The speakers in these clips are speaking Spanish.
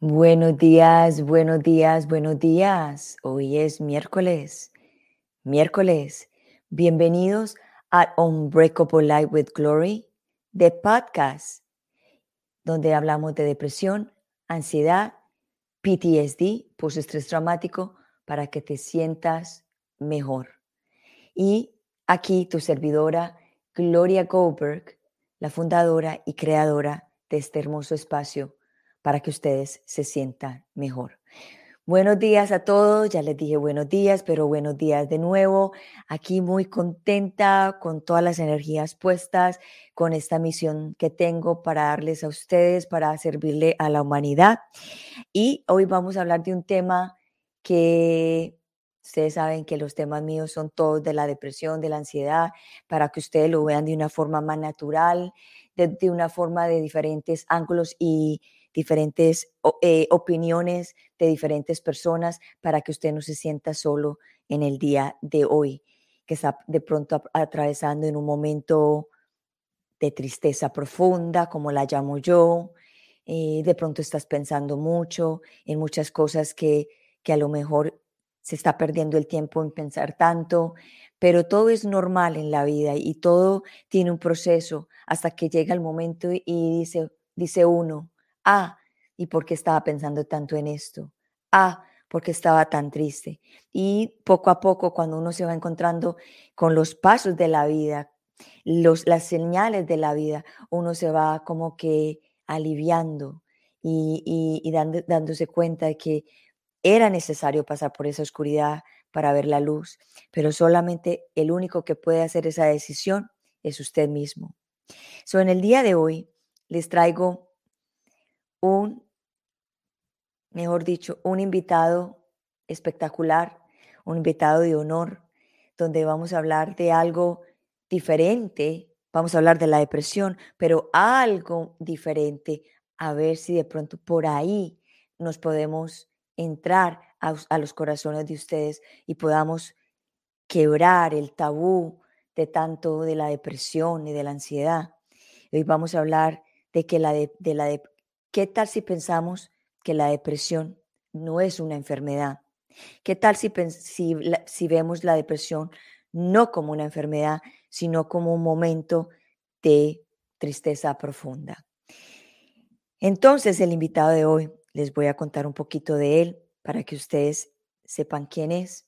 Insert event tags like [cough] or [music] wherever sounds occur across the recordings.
Buenos días, buenos días, buenos días. Hoy es miércoles, miércoles. Bienvenidos a Unbreakable Life with Glory, de podcast, donde hablamos de depresión, ansiedad, PTSD, postestrés traumático, para que te sientas mejor. Y aquí tu servidora, Gloria Goldberg, la fundadora y creadora de este hermoso espacio para que ustedes se sientan mejor. Buenos días a todos, ya les dije buenos días, pero buenos días de nuevo. Aquí muy contenta con todas las energías puestas, con esta misión que tengo para darles a ustedes, para servirle a la humanidad. Y hoy vamos a hablar de un tema que ustedes saben que los temas míos son todos de la depresión, de la ansiedad, para que ustedes lo vean de una forma más natural, de, de una forma de diferentes ángulos y diferentes eh, opiniones de diferentes personas para que usted no se sienta solo en el día de hoy, que está de pronto atravesando en un momento de tristeza profunda, como la llamo yo. Eh, de pronto estás pensando mucho en muchas cosas que, que a lo mejor se está perdiendo el tiempo en pensar tanto, pero todo es normal en la vida y todo tiene un proceso hasta que llega el momento y dice, dice uno, Ah, ¿y por qué estaba pensando tanto en esto? Ah, porque estaba tan triste. Y poco a poco, cuando uno se va encontrando con los pasos de la vida, los, las señales de la vida, uno se va como que aliviando y, dándose cuenta de que era necesario pasar por esa oscuridad para ver la luz, pero solamente el único que puede hacer esa decisión es usted mismo. So, en el día de hoy les traigo un, mejor dicho, un invitado espectacular, un invitado de honor, donde vamos a hablar de algo diferente, vamos a hablar de la depresión, pero algo diferente, a ver si de pronto por ahí nos podemos entrar a, los corazones de ustedes y podamos quebrar el tabú de tanto de la depresión y de la ansiedad. Hoy vamos a hablar de que la, de, la, ¿Qué tal si pensamos que la depresión no es una enfermedad? ¿Qué tal si, si, vemos la depresión no como una enfermedad, sino como un momento de tristeza profunda? Entonces, el invitado de hoy, les voy a contar un poquito de él para que ustedes sepan quién es.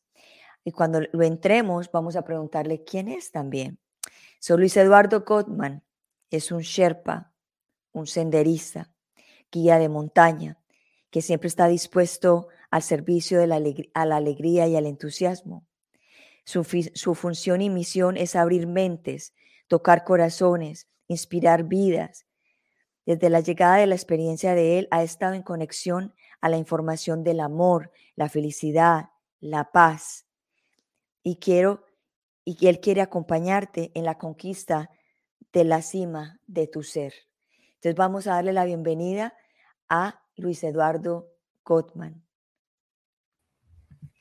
Y cuando lo entremos, vamos a preguntarle quién es también. Soy Luis Eduardo Gottman, es un Sherpa, un senderista, guía de montaña, que siempre está dispuesto al servicio de la a la alegría y al entusiasmo. Su, su función y misión es abrir mentes, tocar corazones, inspirar vidas. Desde la llegada de la experiencia de él ha estado en conexión a la información del amor, la felicidad, la paz. Y quiero y que él quiere acompañarte en la conquista de la cima de tu ser. Entonces vamos a darle la bienvenida a Luis Eduardo Gottman.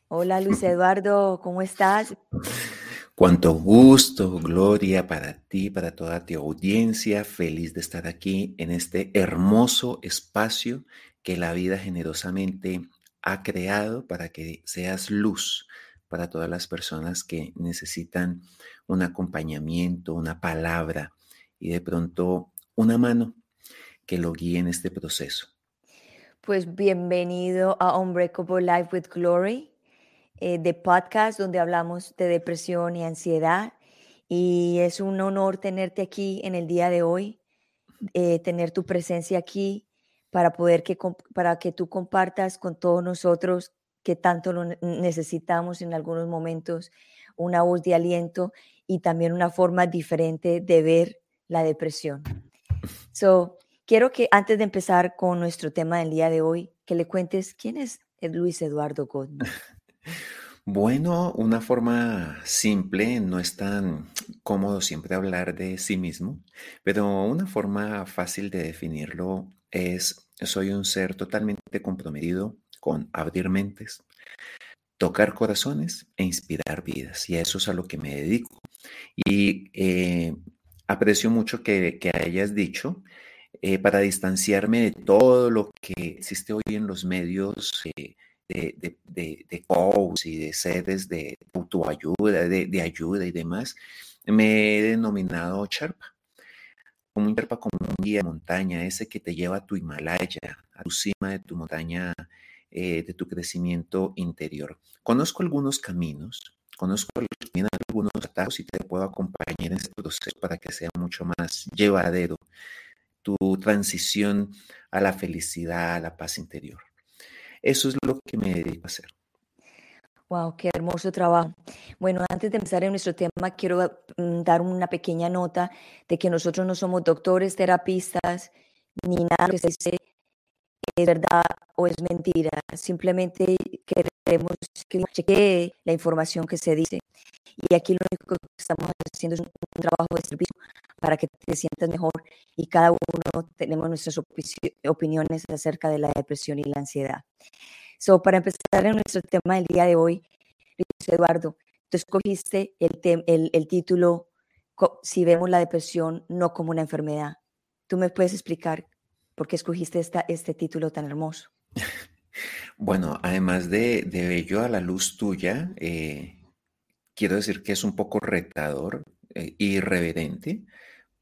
Hola Luis [laughs] Eduardo, ¿cómo estás? Cuánto gusto, gloria para ti, para toda tu audiencia. Feliz de estar aquí en este hermoso espacio que la vida generosamente ha creado para que seas luz para todas las personas que necesitan un acompañamiento, una palabra y de pronto una mano que lo guíe en este proceso. Pues bienvenido a Unbreakable Life with Glory, eh, de podcast donde hablamos de depresión y ansiedad. Y es un honor tenerte aquí en el día de hoy, eh, tener tu presencia aquí para poder que, para que tú compartas con todos nosotros que tanto lo necesitamos en algunos momentos, una voz de aliento y también una forma diferente de ver la depresión. So, Quiero que antes de empezar con nuestro tema del día de hoy, que le cuentes quién es Luis Eduardo Godman. Bueno, una forma simple, no es tan cómodo siempre hablar de sí mismo, pero una forma fácil de definirlo es, soy un ser totalmente comprometido con abrir mentes, tocar corazones e inspirar vidas. Y a eso es a lo que me dedico. Y eh, aprecio mucho que, hayas dicho, eh, para distanciarme de todo lo que existe hoy en los medios eh, de, de, de, de y de sedes de autoayuda, de, de ayuda y demás, me he denominado como un Sherpa, como un guía de montaña, ese que te lleva a tu Himalaya, a tu cima de tu montaña eh, de tu crecimiento interior. Conozco algunos caminos, conozco algunos atajos y te puedo acompañar en este proceso para que sea mucho más llevadero tu transición a la felicidad, a la paz interior. Eso es lo que me dedico a hacer. Wow, qué hermoso trabajo. Bueno, antes de empezar en nuestro tema, quiero mm, dar una pequeña nota de que nosotros no somos doctores, terapistas, ni nada que se dice es verdad o es mentira. Simplemente queremos que chequee la información que se dice. Y aquí lo único que estamos haciendo es un, trabajo de servicio para que te sientas mejor y cada uno tenemos nuestras opiniones acerca de la depresión y la ansiedad. So, para empezar en nuestro tema del día de hoy, Luis Eduardo, tú escogiste el, el, el título Si vemos la depresión no como una enfermedad. ¿Tú me puedes explicar ¿Por qué escogiste esta, este título tan hermoso? [laughs] Bueno, además de, de bello a la luz tuya, eh, quiero decir que es un poco retador e irreverente,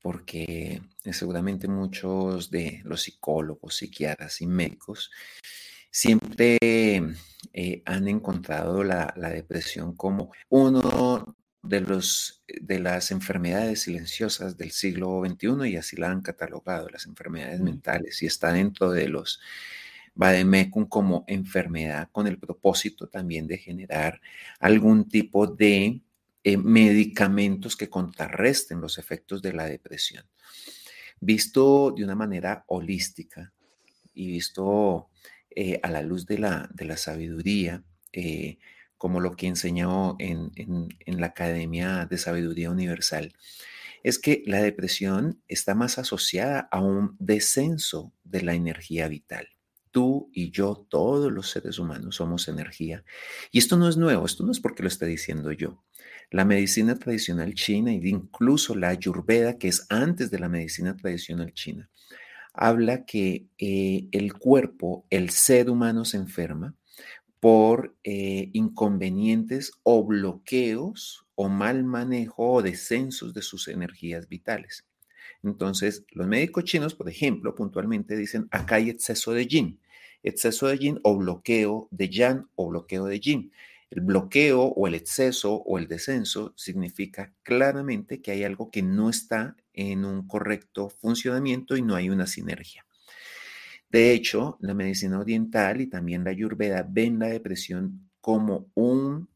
porque seguramente muchos de los psicólogos, psiquiatras y médicos siempre eh, han encontrado la, la, depresión como uno de, los, de las enfermedades silenciosas del siglo XXI y así la han catalogado, las enfermedades mm. mentales, y está dentro de los Bademecum como enfermedad con el propósito también de generar algún tipo de eh, medicamentos que contrarresten los efectos de la depresión. Visto de una manera holística y visto eh, a la luz de la, de la sabiduría, eh, como lo que enseñó en, en, la Academia de Sabiduría Universal, es que la depresión está más asociada a un descenso de la energía vital. Tú y yo, todos los seres humanos, somos energía. Y esto no es nuevo, esto no es porque lo esté diciendo yo. La medicina tradicional china e incluso la ayurveda, que es antes de la medicina tradicional china, habla que eh, el cuerpo, el ser humano se enferma por eh, inconvenientes o bloqueos o mal manejo o descensos de sus energías vitales. Entonces, los médicos chinos, por ejemplo, puntualmente dicen, acá hay exceso de yin, exceso de yin o bloqueo de yang o bloqueo de yin. El bloqueo o el exceso o el descenso significa claramente que hay algo que no está en un correcto funcionamiento y no hay una sinergia. De hecho, la medicina oriental y también la ayurveda ven la depresión como un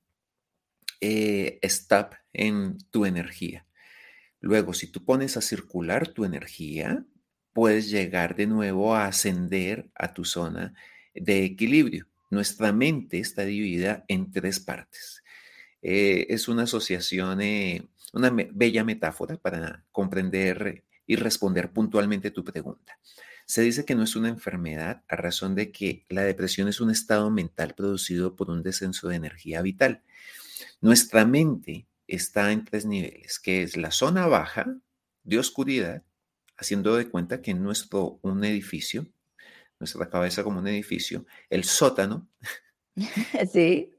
eh, stop en tu energía. Luego, si tú pones a circular tu energía, puedes llegar de nuevo a ascender a tu zona de equilibrio. Nuestra mente está dividida en tres partes. Eh, es una asociación, eh, una bella metáfora para comprender y responder puntualmente tu pregunta. Se dice que no es una enfermedad a razón de que la depresión es un estado mental producido por un descenso de energía vital. Nuestra mente está en tres niveles, que es la zona baja de oscuridad, haciendo de cuenta que nuestro un edificio, nuestra cabeza como un edificio, el sótano. [laughs] Sí.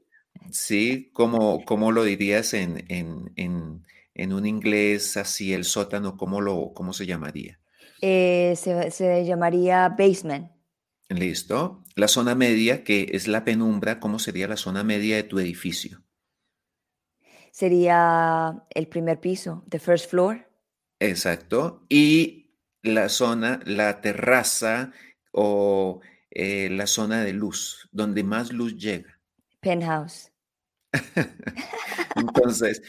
Sí, como, como lo dirías en, en, en, en, un inglés así, el sótano, ¿cómo, lo, cómo se llamaría? Eh, se, llamaría basement. Listo. La zona media, que es la penumbra, ¿cómo sería la zona media de tu edificio? Sería el primer piso, the first floor. Exacto. Y la zona, la terraza o eh, la zona de luz, donde más luz llega. Penthouse. [laughs] Entonces,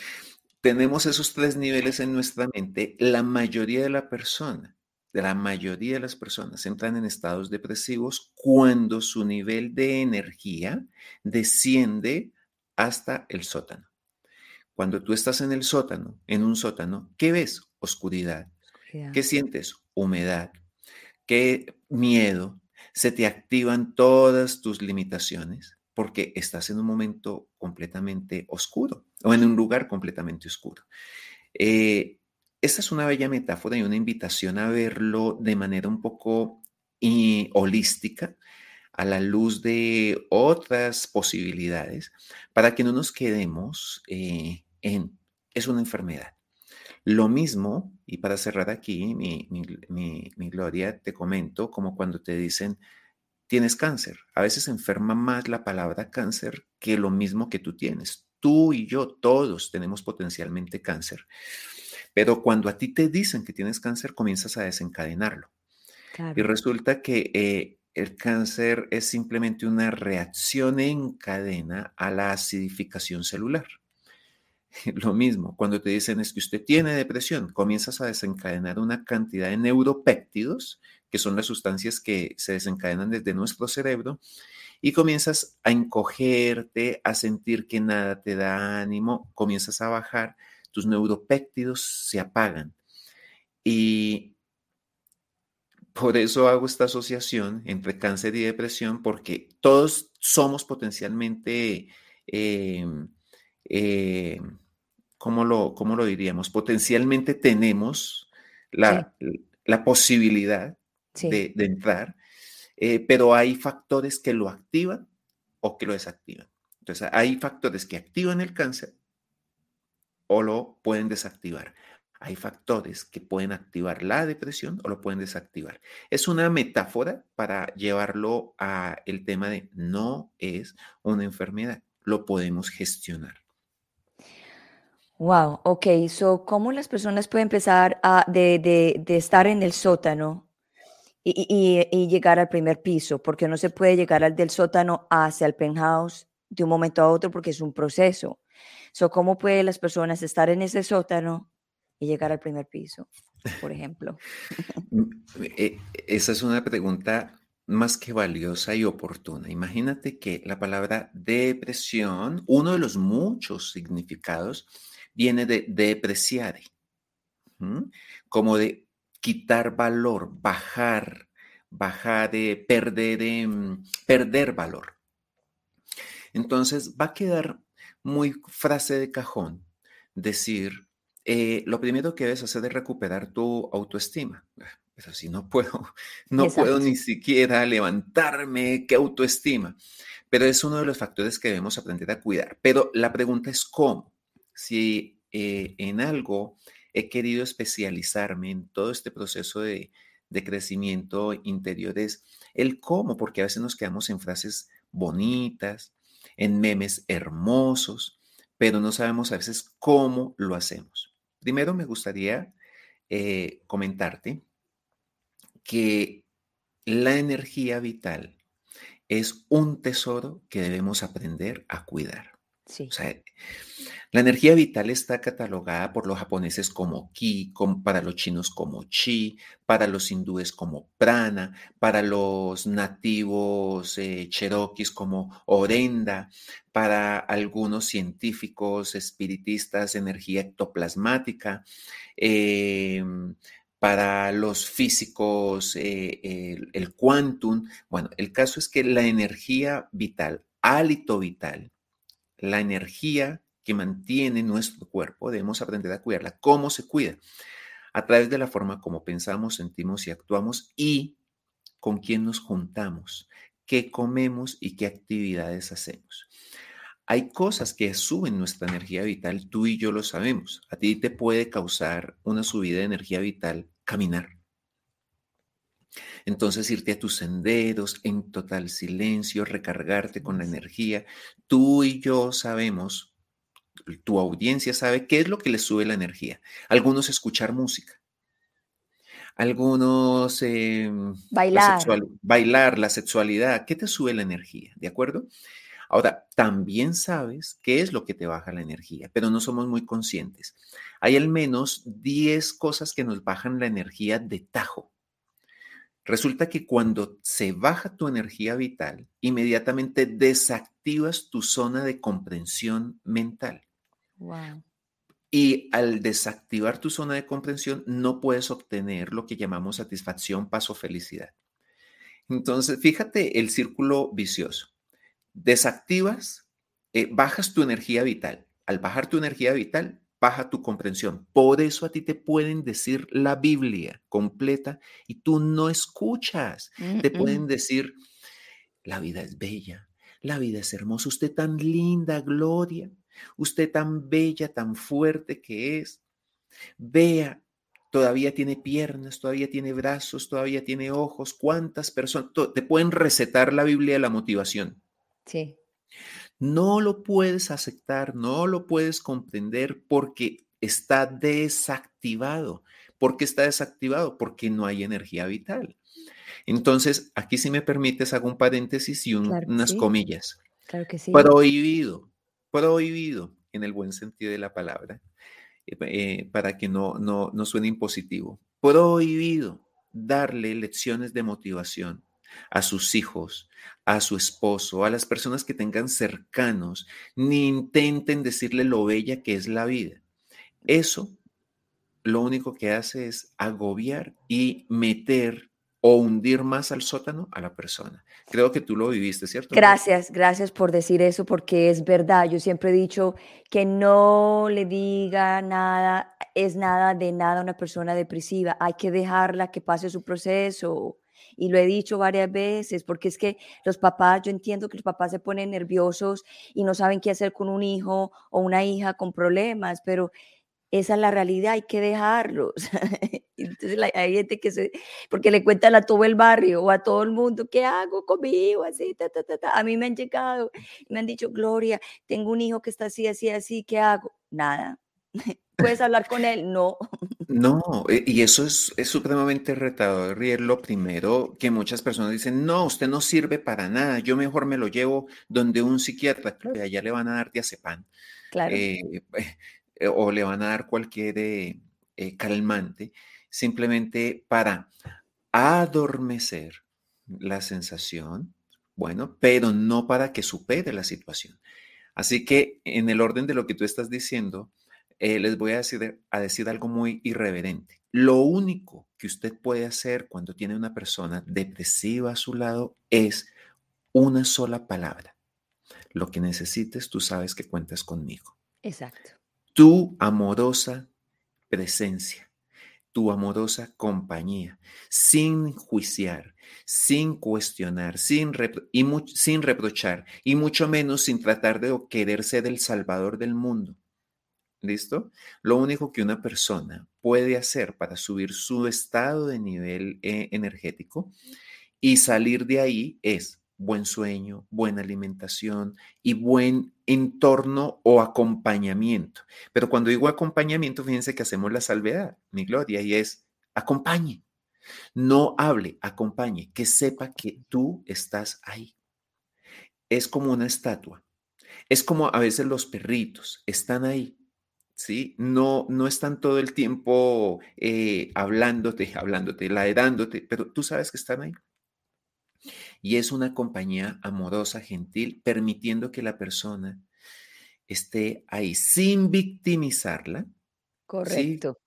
tenemos esos tres niveles en nuestra mente, la mayoría de la persona la mayoría de las personas entran en estados depresivos cuando su nivel de energía desciende hasta el sótano. Cuando tú estás en el sótano, en un sótano, ¿qué ves? Oscuridad. ¿Qué sientes? Humedad. ¿Qué miedo? Se te activan todas tus limitaciones. porque estás en un momento completamente oscuro o en un lugar completamente oscuro. Eh, esta es una bella metáfora y una invitación a verlo de manera un poco eh, holística, a la luz de otras posibilidades, para que no nos quedemos eh, en, es una enfermedad. Lo mismo, y para cerrar aquí mi, mi, gloria, te comento como cuando te dicen, tienes cáncer. A veces enferma más la palabra cáncer que lo mismo que tú tienes. Tú y yo, todos tenemos potencialmente cáncer. Pero cuando a ti te dicen que tienes cáncer, comienzas a desencadenarlo. Y resulta que eh, el cáncer es simplemente una reacción en cadena a la acidificación celular. [laughs] Lo mismo, cuando te dicen es que usted tiene depresión, comienzas a desencadenar una cantidad de neuropéptidos, que son las sustancias que se desencadenan desde nuestro cerebro, y comienzas a encogerte, a sentir que nada te da ánimo, comienzas a bajar, tus neuropéptidos se apagan. Y por eso hago esta asociación entre cáncer y depresión, porque todos somos potencialmente, eh, eh, ¿cómo, lo, lo, diríamos? Potencialmente tenemos la, posibilidad de, entrar, eh, pero hay factores que lo activan o que lo desactivan. Entonces, hay factores que activan el cáncer o lo pueden desactivar hay factores que pueden activar la depresión o lo pueden desactivar. Es una metáfora para llevarlo a el tema de no es una enfermedad, lo podemos gestionar. Wow, ok, so cómo las personas pueden empezar a, de, estar en el sótano y, y, llegar al primer piso, porque no se puede llegar al del sótano hacia el penthouse de un momento a otro porque es un proceso. So, ¿Cómo pueden las personas estar en ese sótano llegar al primer piso, por ejemplo? [laughs] Mm, eh, esa es una pregunta más que valiosa y oportuna. Imagínate que la palabra depresión, uno de los muchos significados, viene de depreciare, como de quitar valor, bajar, bajar, de perder, em, perder valor. Entonces va a quedar muy frase de cajón decir eh, lo primero que debes hacer es recuperar tu autoestima. Ah, pero si no puedo, [laughs] no puedo ni siquiera levantarme, ¿qué autoestima? Pero es uno de los factores que debemos aprender a cuidar. Pero la pregunta es cómo. Si eh, en algo he querido especializarme en todo este proceso de, de crecimiento interior es el cómo, porque a veces nos quedamos en frases bonitas, en memes hermosos, pero no sabemos a veces cómo lo hacemos. Primero me gustaría eh, comentarte que la energía vital es un tesoro que debemos aprender a cuidar. Sí. La energía vital está catalogada por los japoneses como ki, para los chinos como chi, para los hindúes como prana, para los nativos eh, cherokees como orenda, para algunos científicos espiritistas energía ectoplasmática, em, para los físicos eh, el, el quantum. Bueno, el caso es que la energía vital, hálito vital, la energía que mantiene nuestro cuerpo, debemos aprender a cuidarla. ¿Cómo se cuida? A través de la forma como pensamos, sentimos y actuamos y con quién nos juntamos, qué comemos y qué actividades hacemos. Hay cosas que suben nuestra energía vital, tú y yo lo sabemos. A ti te puede causar una subida de energía vital caminar. Entonces irte a tus senderos en total silencio, recargarte con la energía. Tú y yo sabemos tu audiencia sabe qué es lo que les sube la energía. Algunos escuchar música. Algunos em, bailar. La bailar, la sexualidad. ¿Qué te sube la energía? ¿De acuerdo? Ahora, también sabes qué es lo que te baja la energía, pero no somos muy conscientes. Hay al menos 10 cosas que nos bajan la energía de tajo. Resulta que cuando se baja tu energía vital, inmediatamente desactivas tu zona de comprensión mental. Y al desactivar tu zona de comprensión, no puedes obtener lo que llamamos satisfacción, paso, felicidad. Entonces, fíjate el círculo vicioso. desactivas, eh, bajas tu energía vital. Al bajar tu energía vital, baja tu comprensión. Por eso a ti te pueden decir la Biblia completa y tú no escuchas. Te pueden decir, la vida es bella, la vida es hermosa, usted tan linda, Gloria, usted tan bella, tan fuerte que es. Vea, todavía tiene piernas, todavía tiene brazos, todavía tiene ojos. ¿Cuántas personas te pueden recetar la Biblia de la motivación? Sí. No lo puedes aceptar, no lo puedes comprender porque está desactivado. ¿Por qué está desactivado? Porque no hay energía vital. Entonces, aquí si me permites, hago un paréntesis y unas comillas. Claro que sí. Prohibido, prohibido en el buen sentido de la palabra, eh, eh, para que no, no, no suene impositivo. Prohibido darle lecciones de motivación a sus hijos, a su esposo, a las personas que tengan cercanos, ni intenten decirle lo bella que es la vida. Eso lo único que hace es agobiar y meter o hundir más al sótano a la persona. Creo que tú lo viviste, ¿cierto? Gracias, gracias por decir eso, porque es verdad. Yo siempre he dicho que no le diga nada, es nada de nada a una persona depresiva. Hay que dejarla que pase su proceso y lo he dicho varias veces, porque es que los papás, yo entiendo que los papás se ponen nerviosos y no saben qué hacer con un hijo o una hija con problemas, pero esa es la realidad, hay que dejarlos. [laughs] Entonces hay gente que se, porque le cuentan a todo el barrio o a todo el mundo, ¿qué hago conmigo? Así, ta, ta, ta, ta. A mí me han llegado me han dicho, Gloria, tengo un hijo que está así, así, así, ¿qué hago? Nada. [laughs] ¿Puedes hablar con él? No. No, e, y eso es, supremamente retador y es lo primero que muchas personas dicen, no, usted no sirve para nada, yo mejor me lo llevo donde un psiquiatra, claro, allá le van a dar diazepam, claro. Eh, [laughs] eh, o le van a dar cualquier eh, calmante, simplemente para adormecer la sensación, bueno, pero no para que supere la situación. Así que en el orden de lo que tú estás diciendo, eh, les voy a decir, a decir algo muy irreverente. Lo único que usted puede hacer cuando tiene una persona depresiva a su lado es una sola palabra. Lo que necesites, tú sabes que cuentas conmigo. Exacto. Tu amorosa presencia, tu amorosa compañía, sin juiciar, sin cuestionar, sin, y sin reprochar, y mucho menos sin tratar de querer ser el salvador del mundo ¿Listo? Lo único que una persona puede hacer para subir su estado de nivel eh, energético y salir de ahí es buen sueño, buena alimentación y buen entorno o acompañamiento. Pero cuando digo acompañamiento, fíjense que hacemos la salvedad, mi gloria, y es acompañe. No hable, acompañe, que sepa que tú estás ahí. Es como una estatua. Es como a veces los perritos están ahí, ¿sí? No, no están todo el tiempo eh, hablándote, hablándote, laedándote, pero tú sabes que están ahí. Y es una compañía amorosa, gentil, permitiendo que la persona esté ahí sin victimizarla. Correcto.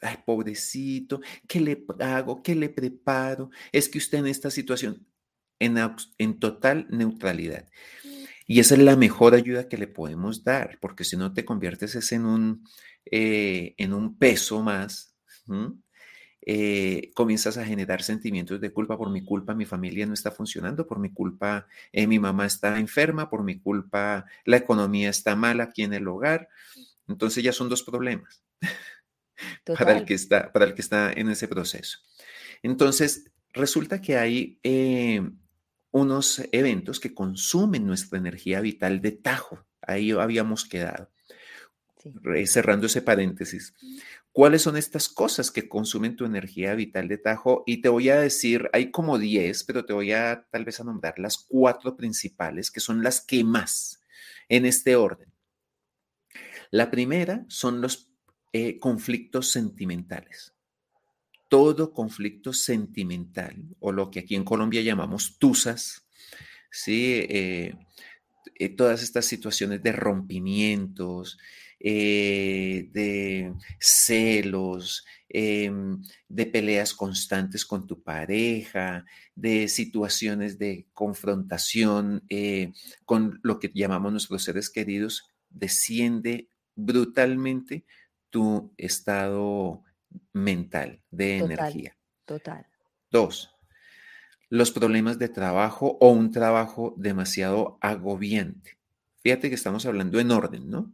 Ay, pobrecito, ¿qué le hago? ¿Qué le preparo? Es que usted en esta situación, en, en total neutralidad. Y esa es la mejor ayuda que le podemos dar, porque si no te conviertes en un, eh, en un peso más, eh, comienzas a generar sentimientos de culpa. Por mi culpa mi familia no está funcionando, por mi culpa eh, mi mamá está enferma, por mi culpa la economía está mala aquí en el hogar. Entonces ya son dos problemas [laughs] para el, que está, para el que está en ese proceso. Entonces, resulta que hay unos eventos que consumen nuestra energía vital de tajo. Ahí habíamos quedado. Cerrando ese paréntesis. ¿Cuáles son estas cosas que consumen tu energía vital de tajo? Y te voy a decir, hay como 10, pero te voy a tal vez a nombrar las cuatro principales, que son las que más en este orden. La primera son los eh, conflictos sentimentales todo conflicto sentimental, o lo que aquí en Colombia llamamos tusas, ¿sí? Eh, eh, todas estas situaciones de rompimientos, eh, de celos, em, de peleas constantes con tu pareja, de situaciones de confrontación con lo que llamamos nuestros seres queridos, desciende brutalmente tu estado mental de energía. Total. Dos, los problemas de trabajo o un trabajo demasiado agobiante. Fíjate que estamos hablando en orden, ¿no?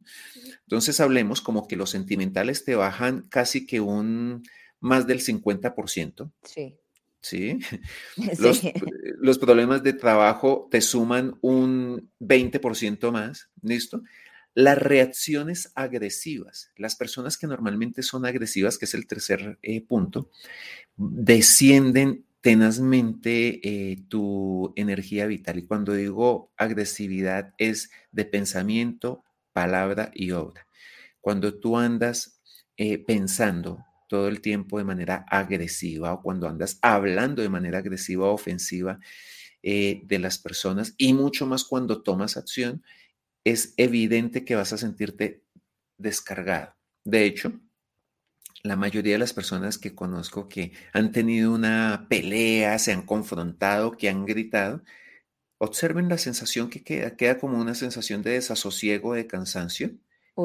Entonces hablemos como que los sentimentales te bajan casi que un más del 50%. Sí. ¿Sí? [laughs] Los, los, problemas de trabajo te suman un 20% más, ¿listo? Las reacciones agresivas, las personas que normalmente son agresivas, que es el tercer eh, punto, descienden tenazmente eh, tu energía vital. Y cuando digo agresividad es de pensamiento, palabra y obra. Cuando tú andas eh, pensando todo el tiempo de manera agresiva o cuando andas hablando de manera agresiva o ofensiva eh, de las personas y mucho más cuando tomas acción, es evidente que vas a sentirte descargado. De hecho, la mayoría de las personas que conozco que han tenido una pelea, se han confrontado, que han gritado, observen la sensación que queda, queda como una sensación de desasosiego, de cansancio.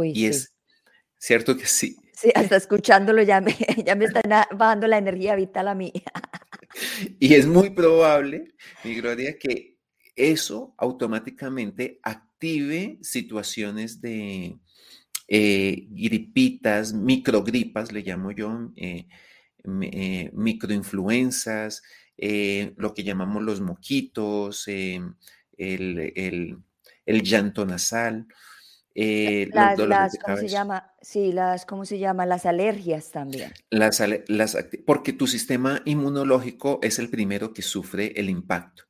y es cierto que sí. Sí, hasta escuchándolo ya me, [laughs] ya me está bajando la energía vital a mí. y es muy probable, mi Gloria, que eso automáticamente active situaciones de, eh, gripitas, microgripas, le llamo yo, eh, eh, microinfluenzas, lo que llamamos los moquitos, el, llanto nasal. las, las ¿cómo se llama? Sí, las, ¿cómo se llama? Las alergias también. Las, las, porque tu sistema inmunológico es el primero que sufre el impacto.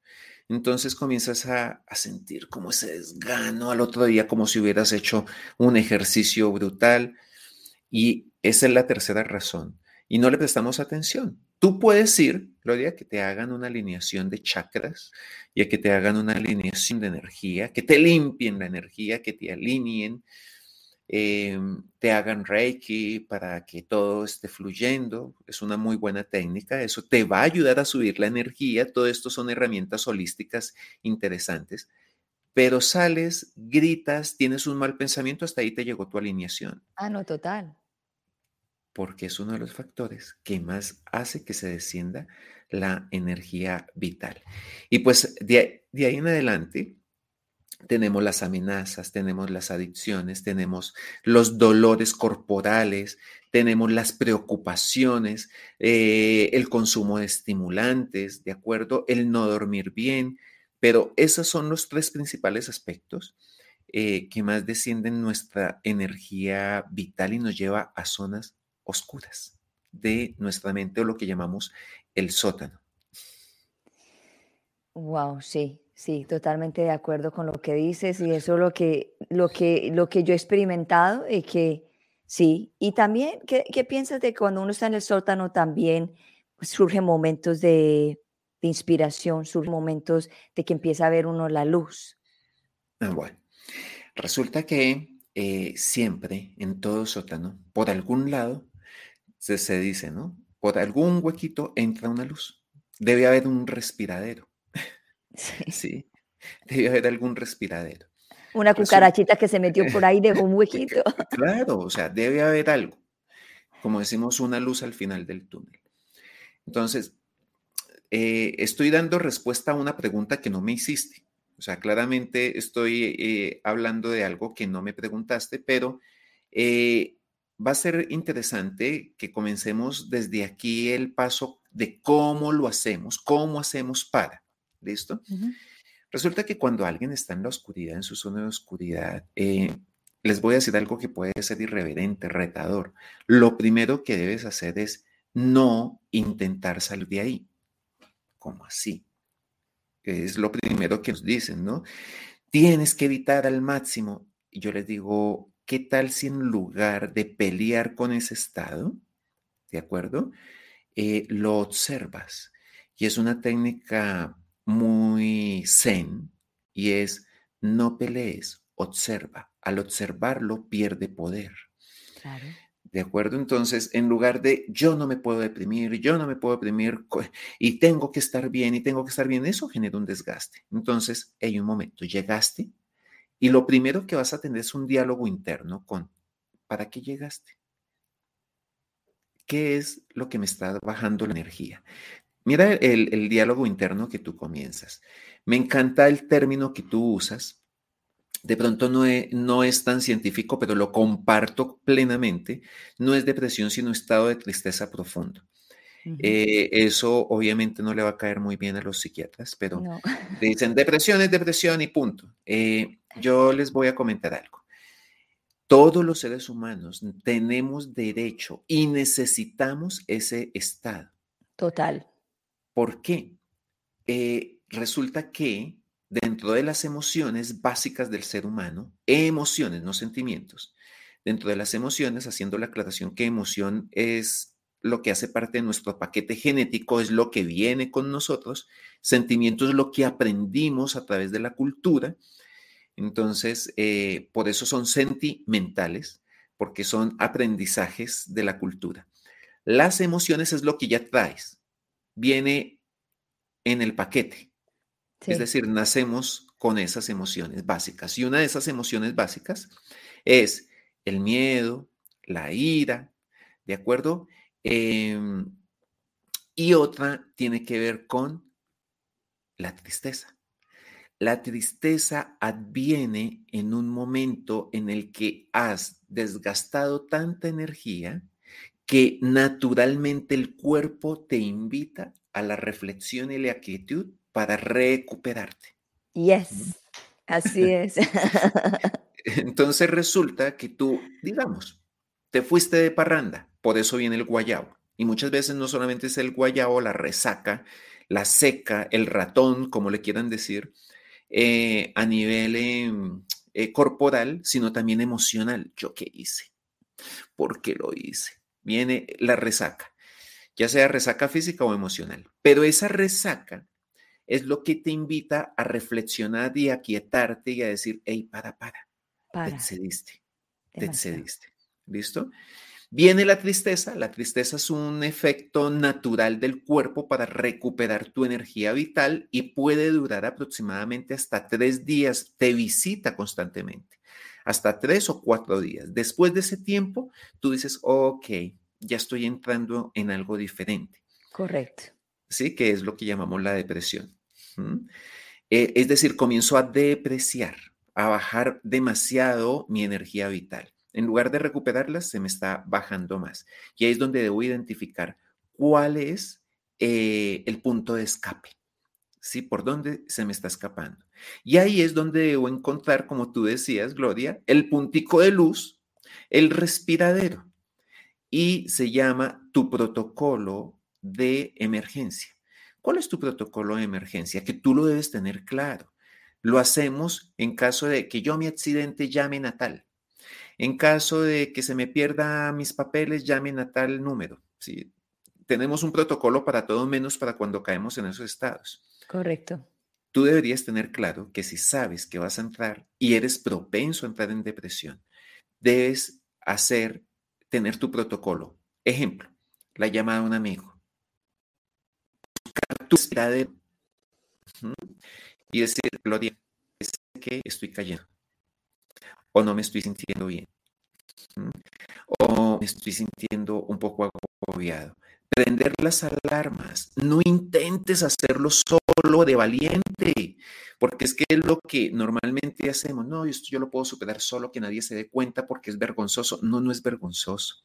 Entonces comienzas a, sentir como ese desgano al otro día, como si hubieras hecho un ejercicio brutal. Y esa es la tercera razón. Y no le prestamos atención. Tú puedes ir, Gloria, que te hagan una alineación de chakras y a que te hagan una alineación de energía, que te limpien la energía, que te alineen, Em, te hagan reiki para que todo esté fluyendo. Es una muy buena técnica. Eso te va a ayudar a subir la energía. Todo esto son herramientas holísticas interesantes. Pero sales, gritas, tienes un mal pensamiento, hasta ahí te llegó tu alineación. Ah, no, total. Porque es uno de los factores que más hace que se descienda la energía vital. Y pues de, de ahí en adelante, tenemos las amenazas, tenemos las adicciones, tenemos los dolores corporales, tenemos las preocupaciones, eh, el consumo de estimulantes, ¿de acuerdo? El no dormir bien, pero esos son los tres principales aspectos eh, que más descienden nuestra energía vital y nos lleva a zonas oscuras de nuestra mente o lo que llamamos el sótano. Wow, sí, Sí, totalmente de acuerdo con lo que dices y eso es lo que, lo que, lo que yo he experimentado y que sí. Y también, ¿qué, qué piensas de cuando uno está en el sótano también surgen momentos de, de inspiración, surgen momentos de que empieza a ver uno la luz? Ah, bueno, resulta que eh, siempre en todo sótano, por algún lado, se, se dice, ¿no? Por algún huequito entra una luz. Debe haber un respiradero. [laughs] Sí. Debe haber algún respiradero. Una cucarachita que se metió por ahí dejó un [laughs] huequito. [laughs] Claro, o sea, debe haber algo. Como decimos, una luz al final del túnel. Entonces, eh, estoy dando respuesta a una pregunta que no me hiciste. O sea, claramente estoy eh, hablando de algo que no me preguntaste, pero eh, va a ser interesante que comencemos desde aquí el paso de cómo lo hacemos, cómo hacemos para. ¿Listo? Resulta que cuando alguien está en la oscuridad, en su zona de oscuridad, eh, les voy a decir algo que puede ser irreverente, retador. Lo primero que debes hacer es no intentar salir de ahí. ¿Cómo así? Es lo primero que nos dicen, ¿no? Tienes que evitar al máximo. Y yo les digo, ¿qué tal si en lugar de pelear con ese estado, ¿de acuerdo? Eh, lo observas. Y es una técnica muy zen y es no pelees, observa. Al observarlo pierde poder. ¿De acuerdo? Entonces, en lugar de yo no me puedo deprimir, yo no me puedo deprimir y tengo que estar bien y tengo que estar bien, eso genera un desgaste. Entonces, hay un momento, llegaste y lo primero que vas a tener es un diálogo interno con, ¿para qué llegaste? ¿Qué es lo que me está bajando la energía? Mira el, el diálogo interno que tú comienzas. Me encanta el término que tú usas de pronto no es, no es, tan científico, pero lo comparto plenamente, no es depresión, sino estado de tristeza profundo. Eh, eso obviamente no le va a caer muy bien a los psiquiatras, pero dicen depresión es depresión y punto. Eh, yo les voy a comentar algo. Todos los seres humanos tenemos derecho y necesitamos ese estado. Total. ¿Por qué? Eh, resulta que dentro de las emociones básicas del ser humano, emociones, no sentimientos, dentro de las emociones, haciendo la aclaración que emoción es lo que hace parte de nuestro paquete genético, es lo que viene con nosotros, sentimiento es lo que aprendimos a través de la cultura, entonces, eh, por eso son sentimentales, porque son aprendizajes de la cultura. Las emociones es lo que ya traes, viene en el paquete. Es decir, nacemos con esas emociones básicas. Y una de esas emociones básicas es el miedo, la ira, ¿de acuerdo? Em, y otra tiene que ver con la tristeza. La tristeza adviene en un momento en el que has desgastado tanta energía que naturalmente el cuerpo te invita a la reflexión y la quietud para recuperarte. Yes, así [laughs] es. [laughs] Entonces resulta que tú, digamos, te fuiste de parranda, por eso viene el guayabo. Y muchas veces no solamente es el guayabo, la resaca, la seca, el ratón, como le quieran decir, eh, a nivel em, eh, corporal, sino también emocional. ¿Yo qué hice? ¿Por qué lo hice? Viene la resaca, ya sea resaca física o emocional. Pero esa resaca es lo que te invita a reflexionar y a quietarte y a decir, hey, para, para, te excediste, te excediste. ¿Listo? Viene la tristeza. La tristeza es un efecto natural del cuerpo para recuperar tu energía vital y puede durar aproximadamente hasta tres días. Te visita constantemente, hasta tres o cuatro días. Después de ese tiempo, tú dices, ok, ya estoy entrando en algo diferente. Correcto. Sí, que es lo que llamamos la depresión. Eh, es decir, comienzo a depreciar, a bajar demasiado mi energía vital. En lugar de recuperarla, se me está bajando más. Y ahí es donde debo identificar cuál es eh, el punto de escape. ¿Sí? ¿Por dónde se me está escapando? Y ahí es donde debo encontrar, como tú decías, Gloria, el puntico de luz, el respiradero. Y se llama tu protocolo de emergencia. ¿Cuál es tu protocolo de emergencia? Que tú lo debes tener claro. Lo hacemos en caso de que yo mi accidente llame a tal. En caso de que se me pierda mis papeles, llamen a tal número. ¿sí? Tenemos un protocolo para todo menos para cuando caemos en esos estados. Correcto. Tú deberías tener claro que si sabes que vas a entrar y eres propenso a entrar en depresión, debes hacer, tener tu protocolo. Ejemplo, la llamada a un amigo tu respiradero y decir, Gloria, es que estoy cayendo o no me estoy sintiendo bien o me estoy sintiendo un poco agobiado. Prender las alarmas, no intentes hacerlo solo de valiente, porque es que es lo que normalmente hacemos. No, esto yo lo puedo superar solo, que nadie se dé cuenta porque es vergonzoso. No, no es vergonzoso.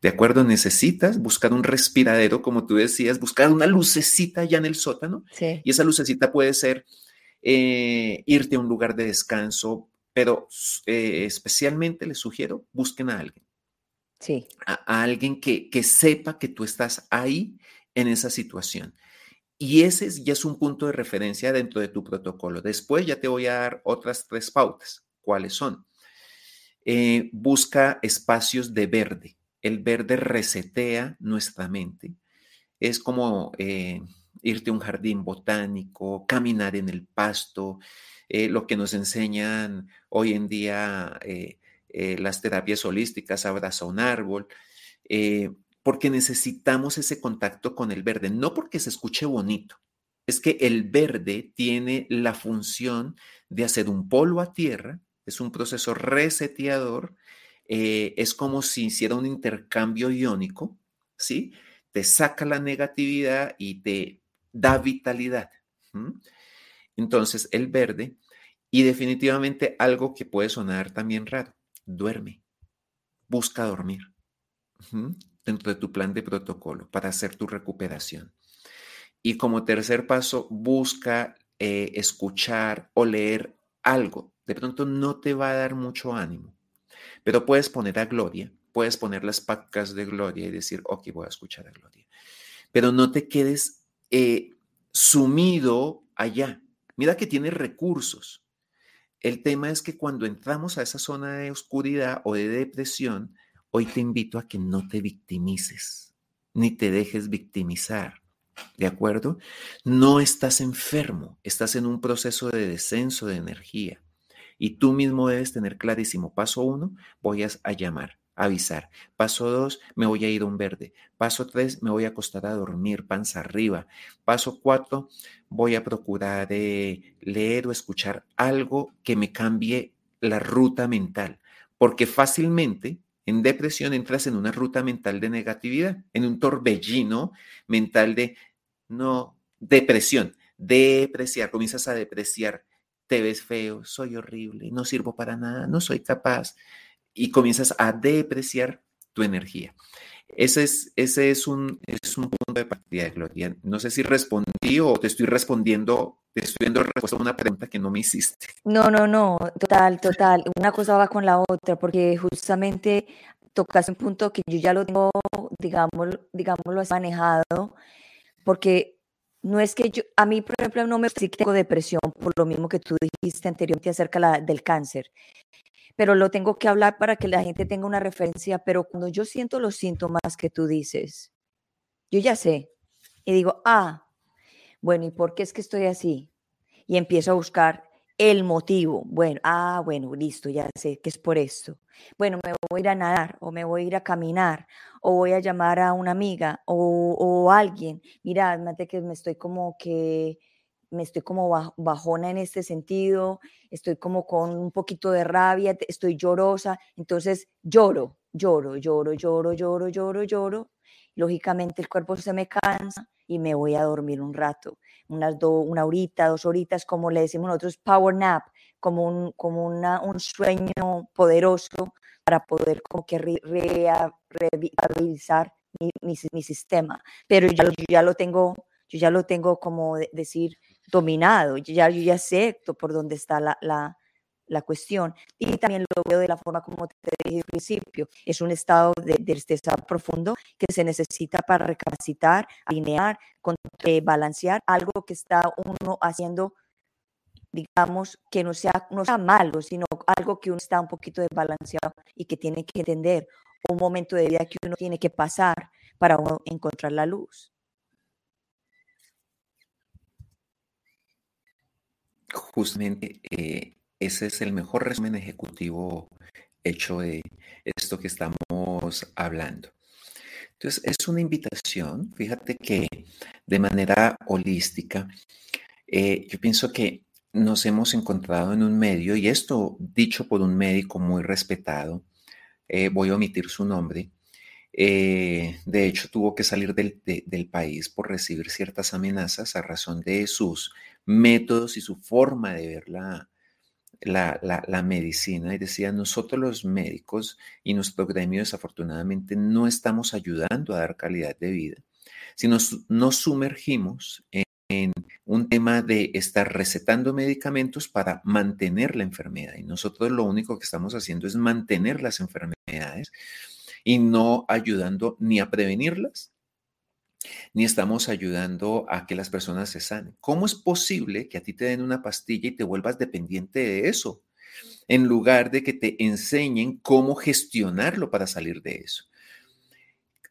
¿De acuerdo? Necesitas buscar un respiradero, como tú decías, buscar una lucecita ya en el sótano. Y esa lucecita puede ser eh, irte a un lugar de descanso, pero eh, especialmente les sugiero, busquen a alguien. A, alguien que, que sepa que tú estás ahí en esa situación. Y ese ya es un punto de referencia dentro de tu protocolo. Después ya te voy a dar otras tres pautas. ¿Cuáles son? Eh, busca espacios de verde el verde resetea nuestra mente. Es como, eh, irte a un jardín botánico, caminar en el pasto, eh, lo que nos enseñan hoy en día eh, las terapias holísticas, abraza un árbol, porque necesitamos ese contacto con el verde, no porque se escuche bonito, es que el verde tiene la función de hacer un polvo a tierra, es un proceso reseteador, es como si hiciera un intercambio iónico, ¿sí? Te saca la negatividad y te da vitalidad. Entonces, el verde, y definitivamente algo que puede sonar también raro, duerme, busca dormir dentro de tu plan de protocolo para hacer tu recuperación. Y como tercer paso, busca eh, escuchar o leer algo. De pronto no te va a dar mucho ánimo, pero puedes poner a Gloria, puedes poner las podcasts de Gloria y decir, ok, voy a escuchar a Gloria. Pero no te quedes eh, sumido allá. Mira que tiene recursos. El tema es que cuando entramos a esa zona de oscuridad o de depresión, hoy te invito a que no te victimices, ni te dejes victimizar. ¿De acuerdo? No estás enfermo, estás en un proceso de descenso de energía. Y tú mismo debes tener clarísimo, paso uno, voy a llamar avisar. Paso dos, me voy a ir a un verde. Paso tres, me voy a acostar a dormir, panza arriba. Paso cuatro, voy a procurar eh, leer o escuchar algo que me cambie la ruta mental, porque fácilmente en depresión entras en una ruta mental de negatividad, en un torbellino mental de no, depresión, depreciar, comienzas a depreciar, te ves feo, soy horrible, no sirvo para nada, no soy capaz, y comienzas a depreciar tu energía. Ese es, ese es, un, es un punto de partida, Gloria. No sé si respondí o te estoy respondiendo, te estoy dando respuesta a una pregunta que no me hiciste. No, no, no, total, total. Una cosa va con la otra, porque justamente tocas un punto que yo ya lo tengo, digamos, digámoslo, manejado, porque no es que yo, a mí, por ejemplo, no me sí tengo depresión por lo mismo que tú dijiste anteriormente acerca del cáncer pero lo tengo que hablar para que la gente tenga una referencia, pero cuando yo siento los síntomas que tú dices, yo ya sé y digo, ah, bueno, ¿y por qué es que estoy así? Y empiezo a buscar el motivo. Bueno, ah, bueno, listo, ya sé que es por esto. Bueno, me voy a ir a nadar o me voy a ir a caminar o voy a llamar a una amiga o, o alguien. Mira, mate que me estoy como que me estoy como bajona en este sentido, estoy como con un poquito de rabia, estoy llorosa, entonces lloro, lloro, lloro, lloro, lloro, lloro, lloro. Lógicamente el cuerpo se me cansa y me voy a dormir un rato, unas una horita, dos horitas, como le decimos nosotros, power nap, como un, como una, un sueño poderoso para poder como que revitalizar mi, mi, sistema. Pero yo, yo, ya lo tengo, yo ya lo tengo como decir, dominado, ya, yo ya sé por dónde está la, la, la, cuestión. Y también lo veo de la forma como te dije al principio, es un estado de, profundo que se necesita para recapacitar, alinear, eh, balancear algo que está uno haciendo digamos, que no sea, no sea malo, sino algo que uno está un poquito desbalanceado y que tiene que entender, un momento de vida que uno tiene que pasar para encontrar la luz. Justamente eh, ese es el mejor resumen ejecutivo hecho de esto que estamos hablando. Entonces, es una invitación, fíjate que de manera holística, eh, yo pienso que nos hemos encontrado en un medio, y esto dicho por un médico muy respetado, eh, voy a omitir su nombre, de hecho tuvo que salir del, del país por recibir ciertas amenazas a razón de sus métodos y su forma de ver la, la, medicina. Y decía, nosotros los médicos y nuestro gremio desafortunadamente no estamos ayudando a dar calidad de vida, sino nos sumergimos en un tema de estar recetando medicamentos para mantener la enfermedad. Y nosotros lo único que estamos haciendo es mantener las enfermedades y no ayudando ni a prevenirlas ni estamos ayudando a que las personas se sanen. ¿Cómo es posible que a ti te den una pastilla y te vuelvas dependiente de eso? En lugar de que te enseñen cómo gestionarlo para salir de eso.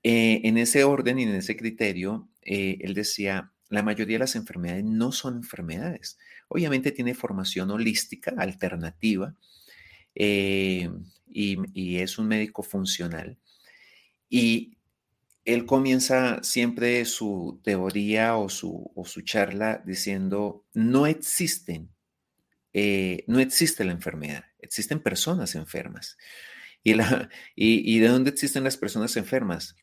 Eh, en ese orden y en ese criterio, eh, él decía, la mayoría de las enfermedades no son enfermedades. Obviamente tiene formación holística, alternativa, eh, y, es un médico funcional. Y él comienza siempre su teoría o su, su charla diciendo, no existen, eh, no existe la enfermedad, existen personas enfermas. Y, la, [laughs] y, de dónde existen las personas enfermas?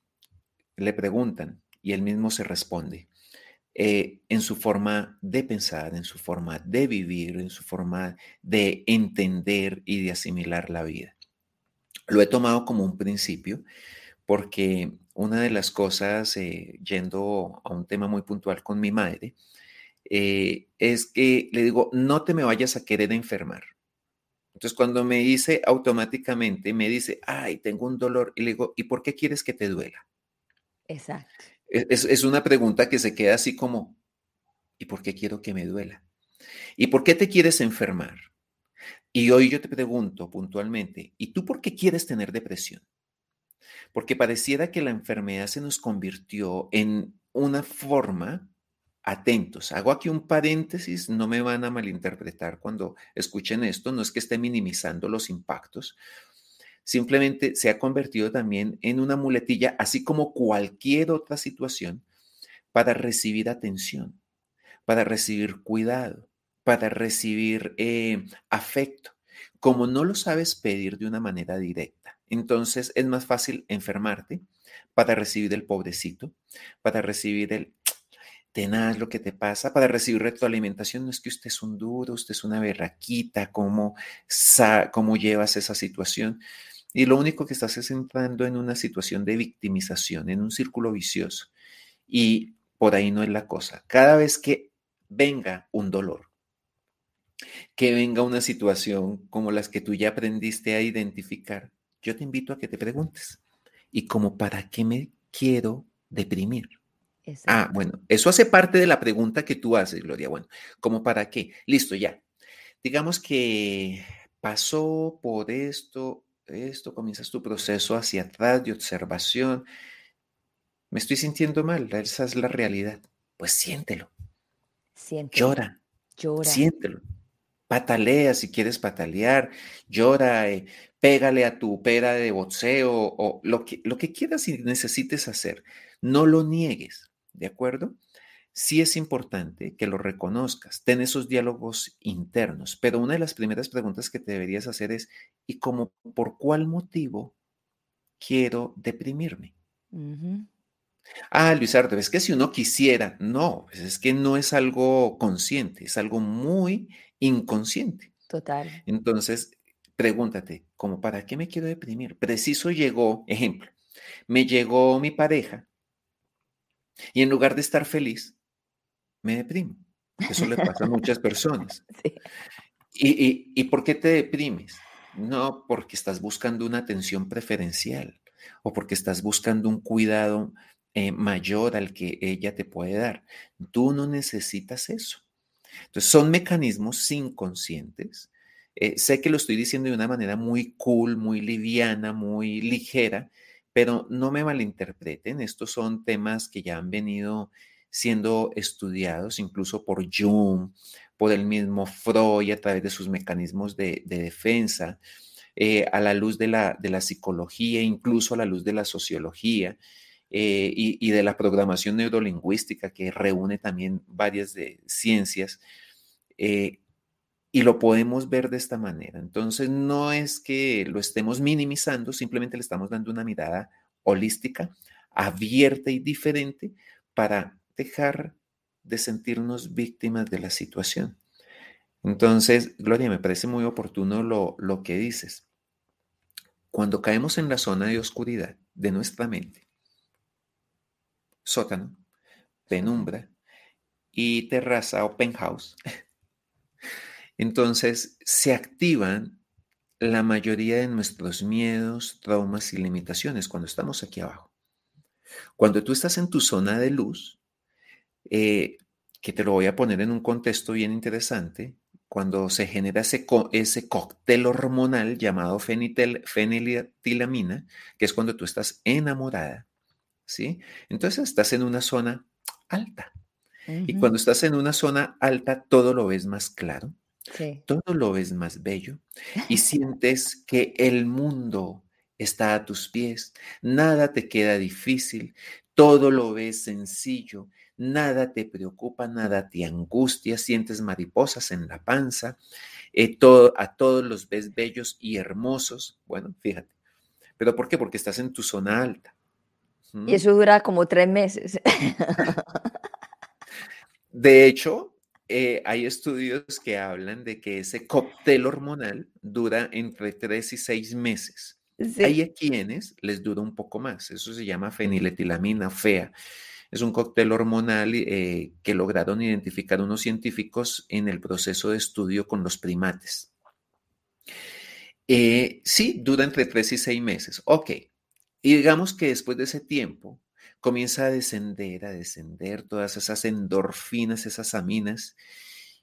Le preguntan y él mismo se responde. Eh, en su forma de pensar, en su forma de vivir, en su forma de entender y de asimilar la vida. Lo he tomado como un principio porque una de las cosas, eh, yendo a un tema muy puntual con mi madre, eh, es que le digo, no te me vayas a querer enfermar. Entonces, cuando me dice automáticamente, me dice, ay, tengo un dolor, y le digo, ¿y por qué quieres que te duela? Exacto. Es, una pregunta que se queda así como, ¿y por qué quiero que me duela? ¿Y por qué te quieres enfermar? Y hoy yo te pregunto puntualmente, ¿y tú por qué quieres tener depresión? Porque pareciera que la enfermedad se nos convirtió en una forma, atentos, hago aquí un paréntesis, no me van a malinterpretar cuando escuchen esto, no es que esté minimizando los impactos, simplemente se ha convertido también en una muletilla, así como cualquier otra situación, para recibir atención, para recibir cuidado, para recibir eh, afecto. Como no lo sabes pedir de una manera directa, entonces es más fácil enfermarte para recibir el pobrecito, para recibir el tenaz lo que te pasa, para recibir retroalimentación. No es que usted es un duro, usted es una berraquita, ¿cómo, cómo llevas esa situación? Y lo único que estás es entrando en una situación de victimización, en un círculo vicioso. Y por ahí no es la cosa. Cada vez que venga un dolor, que venga una situación como las que tú ya aprendiste a identificar, yo te invito a que te preguntes, ¿y como para qué me quiero deprimir? Ah, bueno, eso hace parte de la pregunta que tú haces, Gloria. Bueno, ¿como para qué? Listo, ya. Digamos que pasó por esto, esto, comienzas tu proceso hacia atrás de observación. Me estoy sintiendo mal, esa es la realidad. Pues siéntelo. Siéntelo. Llora. Llora. Siéntelo. Patalea si quieres patalear, llora, eh, pégale a tu pera de boxeo o lo que, lo que quieras y necesites hacer. No lo niegues, ¿de acuerdo? sí es importante que lo reconozcas, ten esos diálogos internos, pero una de las primeras preguntas que te deberías hacer es, ¿y cómo, por cuál motivo quiero deprimirme? Luis Ah, es que si uno quisiera, no, pues es que no es algo consciente, es algo muy inconsciente. Total. Entonces, pregúntate, ¿cómo para qué me quiero deprimir? Preciso llegó, ejemplo, me llegó mi pareja y en lugar de estar feliz, me deprimo. Eso le pasa a muchas personas. [laughs] ¿Y, y, por qué te deprimes? No, porque estás buscando una atención preferencial o porque estás buscando un cuidado eh, mayor al que ella te puede dar. Tú no necesitas eso. Entonces, son mecanismos inconscientes. Eh, sé que lo estoy diciendo de una manera muy cool, muy liviana, muy ligera, pero no me malinterpreten. Estos son temas que ya han venido siendo estudiados incluso por Jung, por el mismo Freud a través de sus mecanismos de, defensa, eh, a la luz de la, de la, psicología, incluso a la luz de la sociología eh, y, de la programación neurolingüística que reúne también varias de ciencias. Eh, y lo podemos ver de esta manera. Entonces, no es que lo estemos minimizando, simplemente le estamos dando una mirada holística, abierta y diferente para dejar de sentirnos víctimas de la situación. Entonces, Gloria, me parece muy oportuno lo, lo que dices. Cuando caemos en la zona de oscuridad de nuestra mente, sótano, penumbra y terraza o penthouse, [laughs] entonces se activan la mayoría de nuestros miedos, traumas y limitaciones cuando estamos aquí abajo. Cuando tú estás en tu zona de luz, eh, que te lo voy a poner en un contexto bien interesante, cuando se genera ese, ese cóctel hormonal llamado feniletilamina, que es cuando tú estás enamorada, ¿sí? Entonces estás en una zona alta. Y cuando estás en una zona alta, todo lo ves más claro, todo lo ves más bello y [laughs] sientes que el mundo está a tus pies, nada te queda difícil, todo lo ves sencillo, nada te preocupa, nada te angustia, sientes mariposas en la panza, eh, todo, a todos los ves bellos y hermosos. Bueno, fíjate. ¿Pero por qué? Porque estás en tu zona alta. Y eso dura como tres meses. De hecho, eh, hay estudios que hablan de que ese cóctel hormonal dura entre tres y seis meses. Hay a quienes les dura un poco más. Eso se llama feniletilamina fea. Es un cóctel hormonal eh, que lograron identificar unos científicos en el proceso de estudio con los primates. Eh, sí, dura entre tres y seis meses. Ok. Y digamos que después de ese tiempo comienza a descender, a descender todas esas endorfinas, esas aminas,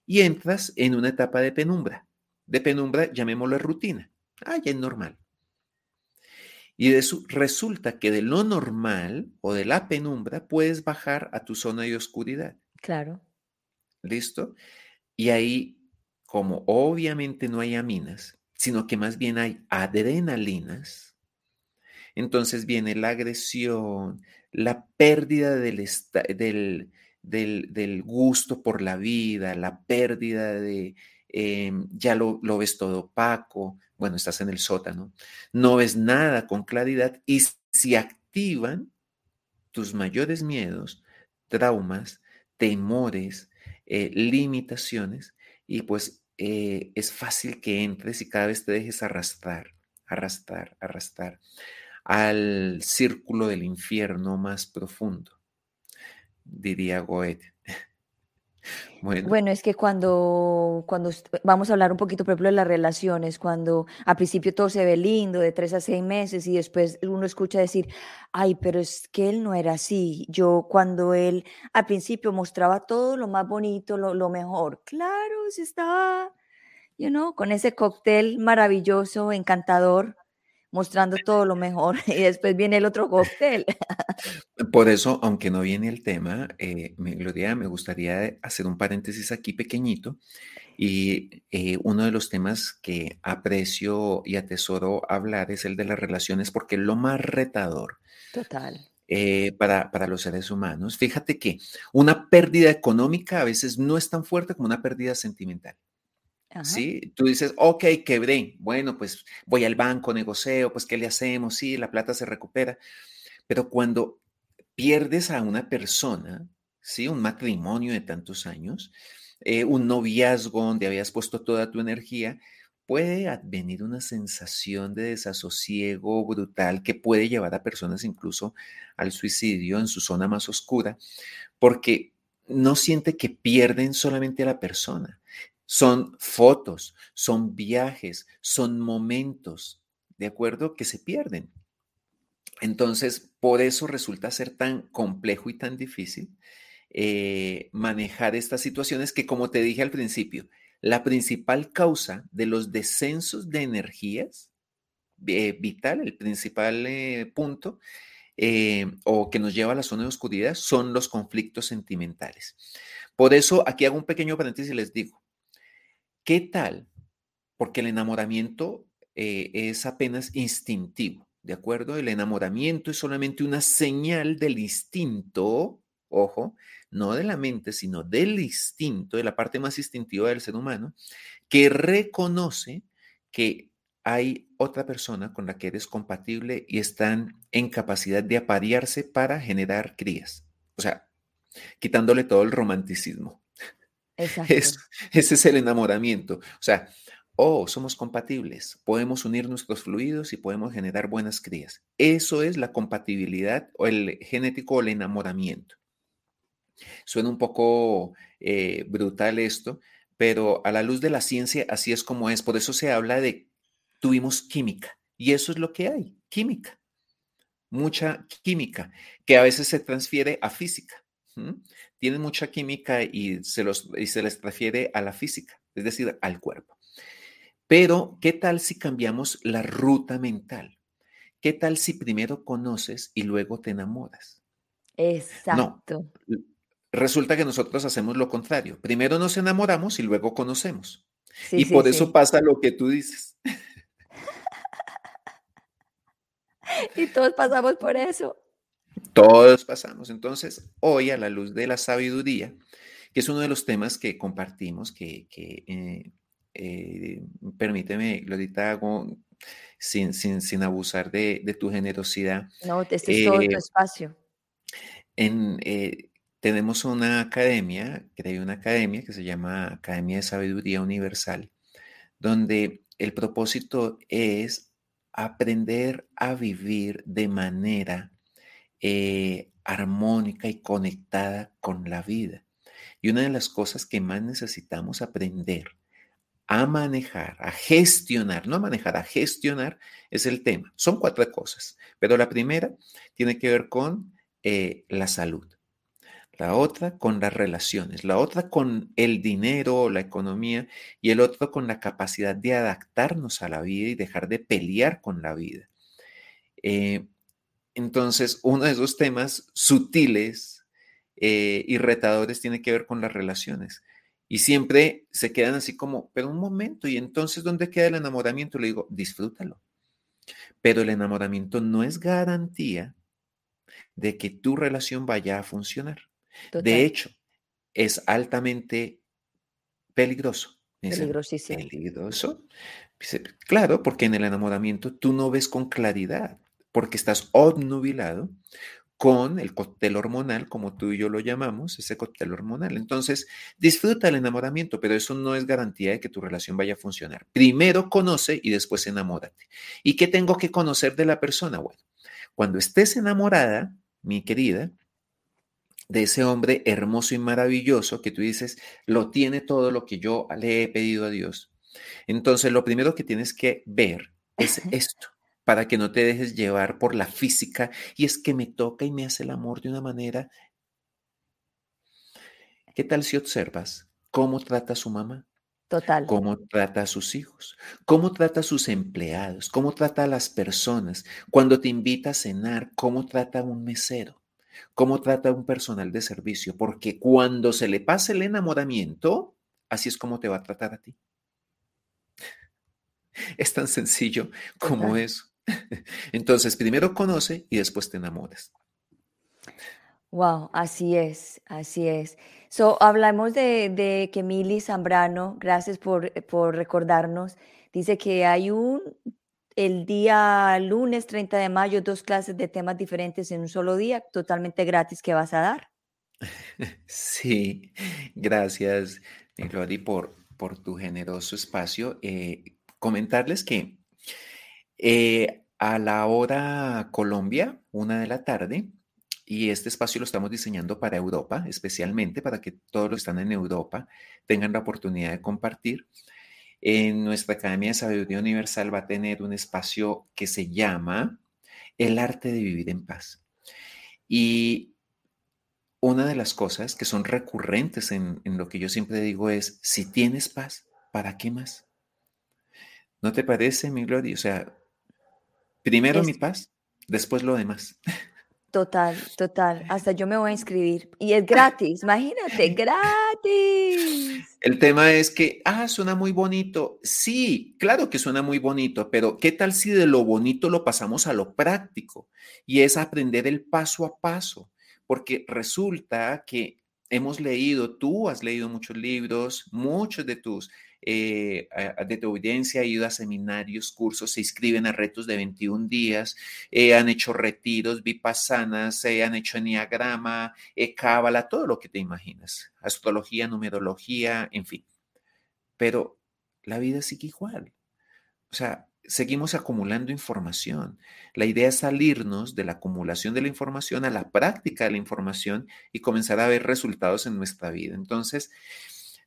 y entras en una etapa de penumbra. De penumbra, llamémoslo rutina. Ah, ya es normal. Y de eso resulta que de lo normal o de la penumbra puedes bajar a tu zona de oscuridad. Claro. ¿Listo? Y ahí, como obviamente no hay aminas, sino que más bien hay adrenalinas, entonces viene la agresión, la pérdida del, gusto por la vida, la pérdida de, em, ya lo, lo ves todo opaco, bueno, estás en el sótano, no ves nada con claridad y si activan tus mayores miedos, traumas, temores, eh, limitaciones, y pues eh, es fácil que entres y cada vez te dejes arrastrar, arrastrar, arrastrar al círculo del infierno más profundo, diría Goethe. [laughs] Bueno. es que cuando, cuando vamos a hablar un poquito, por ejemplo, de las relaciones, cuando al principio todo se ve lindo, de tres a seis meses, y después uno escucha decir, ay, pero es que él no era así. Yo cuando él al principio mostraba todo lo más bonito, lo, lo mejor, claro, se estaba, you know, con ese cóctel maravilloso, encantador, mostrando todo lo mejor [laughs] y después viene el otro cóctel. [laughs] Por eso, aunque no viene el tema, eh, me, Gloria, me gustaría hacer un paréntesis aquí pequeñito y eh, uno de los temas que aprecio y atesoro hablar es el de las relaciones porque es lo más retador. Total. Eh, para, para, los seres humanos. Fíjate que una pérdida económica a veces no es tan fuerte como una pérdida sentimental. ¿Sí? Tú dices, ok, quebré, bueno, pues voy al banco, negocio, pues ¿qué le hacemos? Sí, la plata se recupera. Pero cuando pierdes a una persona, ¿sí? Un matrimonio de tantos años, eh, un noviazgo donde habías puesto toda tu energía, puede advenir una sensación de desasosiego brutal que puede llevar a personas incluso al suicidio en su zona más oscura, porque no siente que pierden solamente a la persona, son fotos, son viajes, son momentos, ¿de acuerdo? Que se pierden. Entonces, por eso resulta ser tan complejo y tan difícil eh, manejar estas situaciones que, como te dije al principio, la principal causa de los descensos de energías eh, vital, el principal eh, punto, o que nos lleva a la zona de oscuridad, son los conflictos sentimentales. Por eso, aquí hago un pequeño paréntesis y les digo, ¿Qué tal? Porque el enamoramiento eh, es apenas instintivo, ¿de acuerdo? El enamoramiento es solamente una señal del instinto, ojo, no de la mente, sino del instinto, de la parte más instintiva del ser humano, que reconoce que hay otra persona con la que eres compatible y están en capacidad de aparearse para generar crías. O sea, quitándole todo el romanticismo. Es, [laughs] ese es el enamoramiento. O sea, oh, somos compatibles, podemos unir nuestros fluidos y podemos generar buenas crías. Eso es la compatibilidad o el genético o el enamoramiento. Suena un poco eh, brutal esto, pero a la luz de la ciencia así es como es. Por eso se habla de tuvimos química y eso es lo que hay, química. Mucha química que a veces se transfiere a física tienen mucha química y se, los, y se les refiere a la física, es decir, al cuerpo. Pero, ¿qué tal si cambiamos la ruta mental? ¿Qué tal si primero conoces y luego te enamoras? Exacto. No, resulta que nosotros hacemos lo contrario. Primero nos enamoramos y luego conocemos. y por eso pasa lo que tú dices. [laughs] y todos pasamos por eso. Todos pasamos. Entonces, hoy a la luz de la sabiduría, que es uno de los temas que compartimos, que, eh, eh, permíteme, Glorita, hago sin, sin, abusar de, tu generosidad. No, este es todo tu eh, espacio. En, tenemos una academia, creé una academia que se llama Academia de Sabiduría Universal, donde el propósito es aprender a vivir de manera eh, armónica y conectada con la vida. Y una de las cosas que más necesitamos aprender a manejar, a gestionar, no a manejar, a gestionar, es el tema. Son cuatro cosas, pero la primera tiene que ver con eh, la salud la otra con las relaciones, la otra con el dinero o la economía y el otro con la capacidad de adaptarnos a la vida y dejar de pelear con la vida. Eh, entonces, uno de esos temas sutiles eh, y retadores tiene que ver con las relaciones. Y siempre se quedan así como, pero un momento, ¿y entonces dónde queda el enamoramiento? Le digo, disfrútalo. Pero el enamoramiento no es garantía de que tu relación vaya a funcionar. De hecho, es altamente peligroso. Peligrosísimo. Peligroso. Claro, porque en el enamoramiento tú no ves con claridad, porque estás obnubilado con el cóctel hormonal, como tú y yo lo llamamos, ese cóctel hormonal. Entonces, disfruta el enamoramiento, pero eso no es garantía de que tu relación vaya a funcionar. Primero conoce y después enamórate. ¿Y qué tengo que conocer de la persona? Bueno, cuando estés enamorada, mi querida, de ese hombre hermoso y maravilloso que tú dices, lo tiene todo lo que yo le he pedido a Dios. Entonces, lo primero que tienes que ver es esto, para que no te dejes llevar por la física y es que me toca y me hace el amor de una manera. ¿Qué tal si observas cómo trata a su mamá? Total. Cómo trata a sus hijos, cómo trata a sus empleados, cómo trata a las personas. Cuando te invita a cenar, cómo trata a un mesero cómo trata a un personal de servicio, porque cuando se le pase el enamoramiento, así es como te va a tratar a ti. Es tan sencillo como eso. [laughs] Entonces, primero conoce y después te enamoras. Wow, así es, así es. So, hablamos de, de que Mili Zambrano, gracias por, por recordarnos, dice que hay un el día lunes 30 de mayo dos clases de temas diferentes en un solo día, totalmente gratis que vas a dar. [laughs] Sí, gracias, Glory, por, por tu generoso espacio. Eh, comentarles que eh, a la hora Colombia, una de la tarde, y este espacio lo estamos diseñando para Europa, especialmente para que todos los que están en Europa tengan la oportunidad de compartir. En nuestra Academia de Sabiduría Universal va a tener un espacio que se llama El arte de vivir en paz. Y una de las cosas que son recurrentes en, lo que yo siempre digo es, si tienes paz, ¿para qué más? ¿No te parece, mi Gloria? O sea, primero mi paz, después lo demás. Total, total. [laughs] Hasta yo me voy a inscribir. Y es gratis, imagínate, [laughs] gratis. El tema es que, ah, suena muy bonito. Sí, claro que suena muy bonito, pero ¿qué tal si de lo bonito lo pasamos a lo práctico? Y es aprender el paso a paso, porque resulta que hemos leído, tú has leído muchos libros, muchos de tus eh, de tu audiencia ha ido a seminarios, cursos, se inscriben a retos de 21 días, eh, han hecho retiros, vipassanas, se han hecho enneagrama, eh, cábala, todo lo que te imaginas, astrología, numerología, en fin. Pero la vida sigue igual. O sea, seguimos acumulando información. La idea es salirnos de la acumulación de la información a la práctica de la información y comenzar a ver resultados en nuestra vida. Entonces,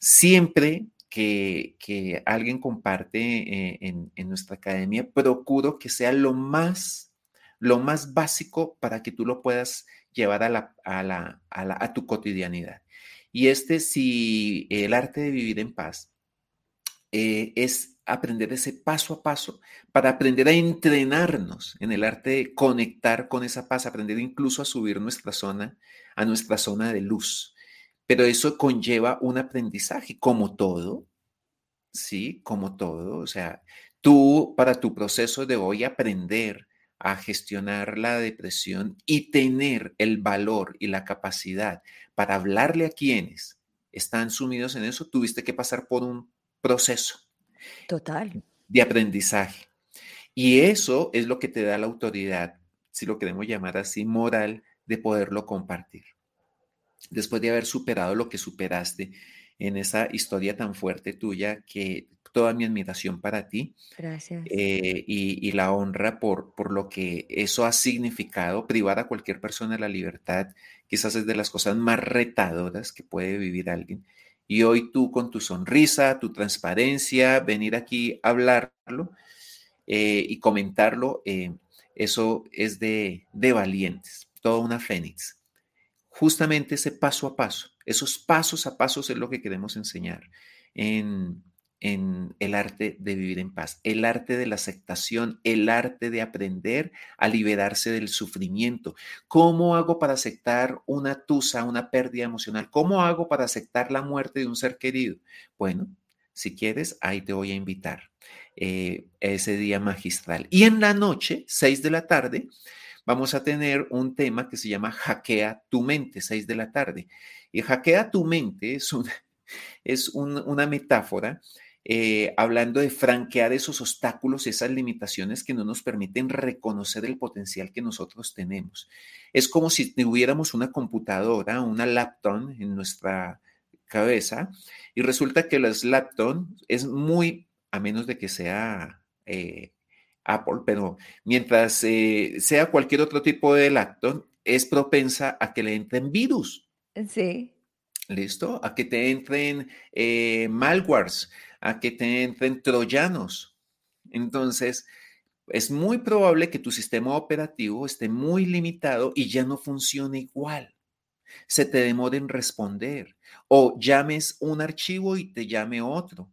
siempre que, alguien comparte eh, en, nuestra academia, procuro que sea lo más, lo más básico para que tú lo puedas llevar a, la, a, la, a, tu cotidianidad. Y este, si el arte de vivir en paz eh, es aprender ese paso a paso para aprender a entrenarnos en el arte de conectar con esa paz, aprender incluso a subir nuestra zona, a nuestra zona de luz. Pero eso conlleva un aprendizaje, como todo, ¿sí? Como todo. O sea, tú para tu proceso de hoy aprender a gestionar la depresión y tener el valor y la capacidad para hablarle a quienes están sumidos en eso, tuviste que pasar por un proceso. Total. De aprendizaje. Y eso es lo que te da la autoridad, si lo queremos llamar así, moral, de poderlo compartir después de haber superado lo que superaste en esa historia tan fuerte tuya, que toda mi admiración para ti. Gracias. Eh, y, la honra por, por lo que eso ha significado, privar a cualquier persona de la libertad, quizás es de las cosas más retadoras que puede vivir alguien. Y hoy tú con tu sonrisa, tu transparencia, venir aquí a hablarlo eh, y comentarlo, eh, eso es de, de valientes, toda una fénix justamente ese paso a paso, esos pasos a pasos es lo que queremos enseñar en, el arte de vivir en paz, el arte de la aceptación, el arte de aprender a liberarse del sufrimiento. ¿Cómo hago para aceptar una tusa, una pérdida emocional? ¿Cómo hago para aceptar la muerte de un ser querido? Bueno, si quieres, ahí te voy a invitar eh, ese día magistral. Y en la noche, seis de la tarde, vamos a tener un tema que se llama Hackea tu mente, 6 de la tarde. Y Hackea tu mente es, [laughs] una metáfora eh, hablando de franquear esos obstáculos, esas limitaciones que no nos permiten reconocer el potencial que nosotros tenemos. Es como si tuviéramos una computadora, una laptop en nuestra cabeza y resulta que las laptop es muy, a menos de que sea eh, Apple, pero mientras eh, sea cualquier otro tipo de lacto, es propensa a que le entren virus. Sí. ¿Listo? A que te entren eh, malwares, a que te entren troyanos. Entonces, es muy probable que tu sistema operativo esté muy limitado y ya no funcione igual. Se te demore en responder o llames un archivo y te llame otro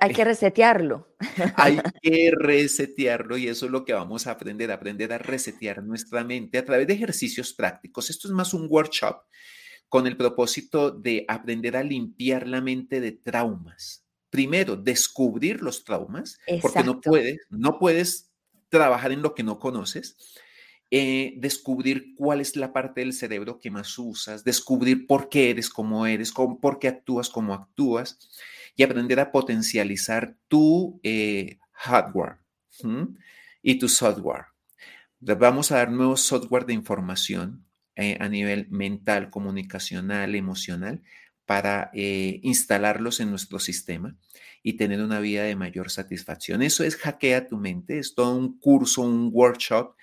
hay que resetearlo. Hay [laughs] que resetearlo y eso es lo que vamos a aprender, aprender a resetear nuestra mente a través de ejercicios prácticos. Esto es más un workshop con el propósito de aprender a limpiar la mente de traumas. Primero, descubrir los traumas, porque no puedes, no puedes trabajar en lo que no conoces. Eh, descubrir cuál es la parte del cerebro que más usas, descubrir por qué eres como eres, por qué actúas como actúas y aprender a potencializar tu eh, hardware y tu software. Vamos a dar nuevos software de información eh, a nivel mental, comunicacional, emocional, para eh, instalarlos en nuestro sistema y tener una vida de mayor satisfacción. Eso es hackea tu mente, es todo un curso, un workshop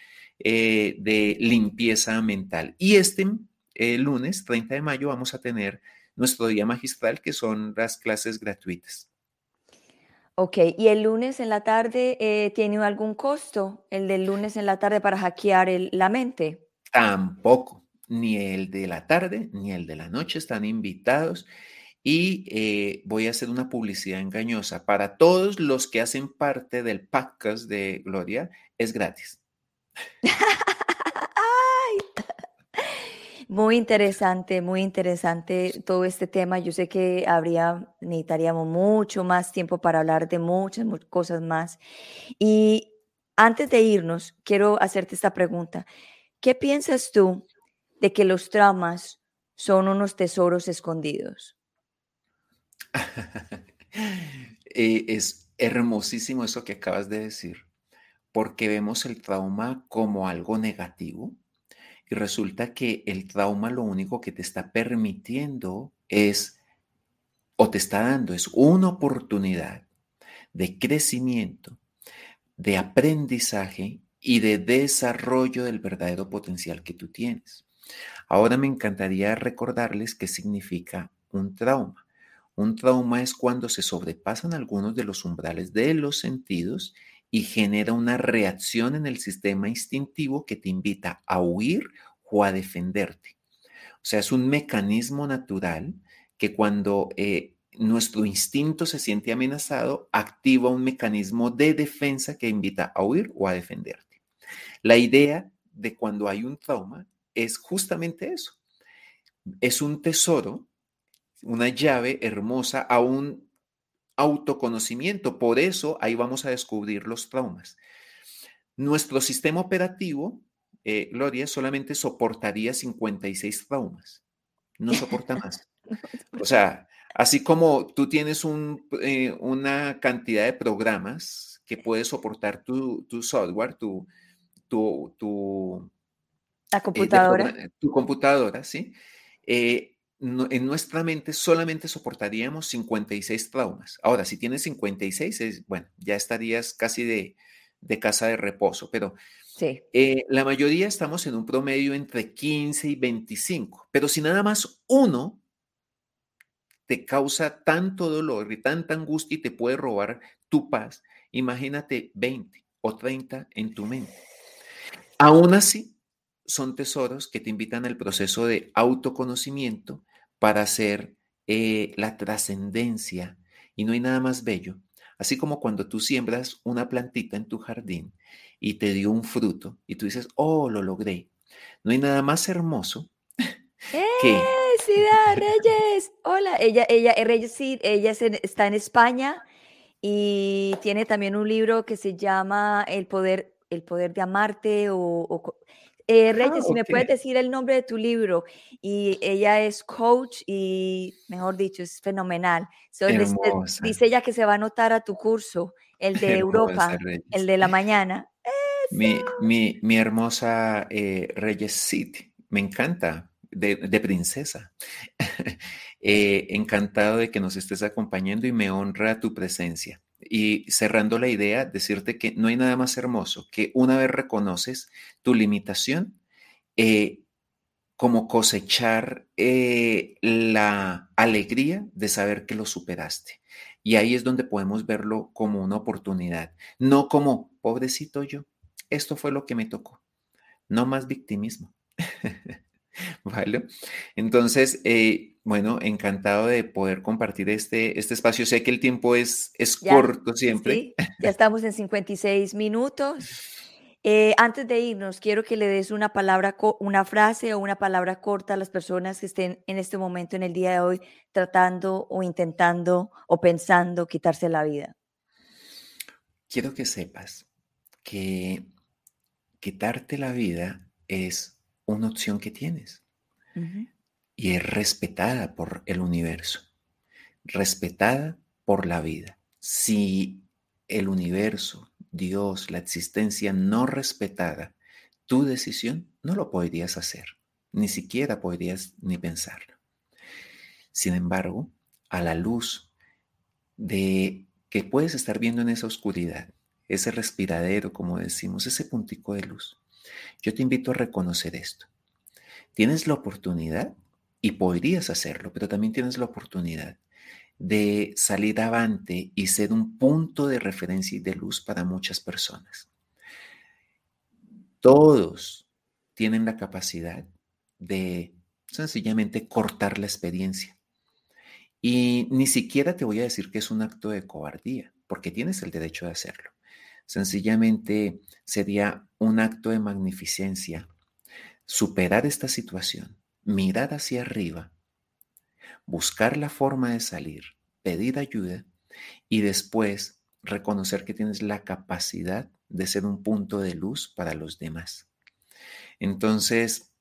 de limpieza mental. Y este lunes, 30 de mayo, vamos a tener nuestro día magistral, que son las clases gratuitas. Ok, ¿y el lunes en la tarde eh, tiene algún costo? ¿El del lunes en la tarde para hackear la mente? Tampoco, ni el de la tarde ni el de la noche están invitados. Y eh, voy a hacer una publicidad engañosa. Para todos los que hacen parte del podcast de Gloria, es gratis. [laughs] Muy interesante, muy interesante todo este tema. Yo sé que habría, necesitaríamos mucho más tiempo para hablar de muchas, cosas más. Y antes de irnos, quiero hacerte esta pregunta. ¿Qué piensas tú de que los traumas son unos tesoros escondidos? [laughs] Eh, es hermosísimo eso que acabas de decir, porque vemos el trauma como algo negativo y resulta que el trauma lo único que te está permitiendo es, o te está dando, es una oportunidad de crecimiento, de aprendizaje y de desarrollo del verdadero potencial que tú tienes. Ahora me encantaría recordarles qué significa un trauma. Un trauma es cuando se sobrepasan algunos de los umbrales de los sentidos y genera una reacción en el sistema instintivo que te invita a huir o a defenderte. O sea, es un mecanismo natural que cuando eh, nuestro instinto se siente amenazado, activa un mecanismo de defensa que invita a huir o a defenderte. La idea de cuando hay un trauma es justamente eso. Es un tesoro una llave hermosa a un autoconocimiento. Por eso ahí vamos a descubrir los traumas. Nuestro sistema operativo, eh, Gloria, solamente soportaría 56 traumas. No soporta [laughs] más. O sea, así como tú tienes eh, una cantidad de programas que puede soportar tu, software, tu, tu, la eh, computadora. tu computadora, ¿sí? En nuestra mente solamente soportaríamos 56 traumas. Ahora, si tienes 56, bueno, ya estarías casi de, casa de reposo, pero sí. Eh, la mayoría estamos en un promedio entre 15 y 25, pero si nada más uno te causa tanto dolor y tanta angustia y te puede robar tu paz, imagínate 20 o 30 en tu mente. Aún así, son tesoros que te invitan al proceso de autoconocimiento para hacer eh, la trascendencia. Y no hay nada más bello. Así como cuando tú siembras una plantita en tu jardín y te dio un fruto y tú dices, oh, lo logré. No hay nada más hermoso que... ¡Eh, Reyes! Hola, ella, ella, eh, Reyes, sí, ella está en España y tiene también un libro que se llama El poder, el poder de amarte o eh, Reyes, si me puedes decir el nombre de tu libro. Y ella es coach y, mejor dicho, es fenomenal. dice ella que se va a anotar a tu curso, el de Europa, el de la mañana. Mi, mi, hermosa eh, Reyes City, me encanta, de, princesa. [laughs] Eh, encantado de que nos estés acompañando y me honra tu presencia. Y cerrando la idea, decirte que no hay nada más hermoso que una vez reconoces tu limitación, eh, como cosechar eh, la alegría de saber que lo superaste. Y ahí es donde podemos verlo como una oportunidad, no como, pobrecito yo, esto fue lo que me tocó, no más victimismo. [laughs] [laughs] ¿Vale? Entonces, eh, bueno, encantado de poder compartir este, este espacio. Sé que el tiempo es, es corto siempre. Sí, ya estamos en 56 minutos. Eh, antes de irnos, quiero que le des una palabra, una frase o una palabra corta a las personas que estén en este momento, en el día de hoy, tratando o intentando o pensando quitarse la vida. Quiero que sepas que quitarte la vida es una opción que tienes y es respetada por el universo, respetada por la vida. Si el universo, Dios, la existencia no respetara tu decisión, no lo podrías hacer, ni siquiera podrías ni pensarlo. Sin embargo, a la luz de que puedes estar viendo en esa oscuridad, ese respiradero, como decimos, ese puntico de luz, yo te invito a reconocer esto. Tienes la oportunidad, y podrías hacerlo, pero también tienes la oportunidad de salir avante y ser un punto de referencia y de luz para muchas personas. Todos tienen la capacidad de sencillamente cortar la experiencia. Y ni siquiera te voy a decir que es un acto de cobardía, porque tienes el derecho de hacerlo. Sencillamente sería un acto de magnificencia superar esta situación, mirar hacia arriba, buscar la forma de salir, pedir ayuda y después reconocer que tienes la capacidad de ser un punto de luz para los demás. Entonces,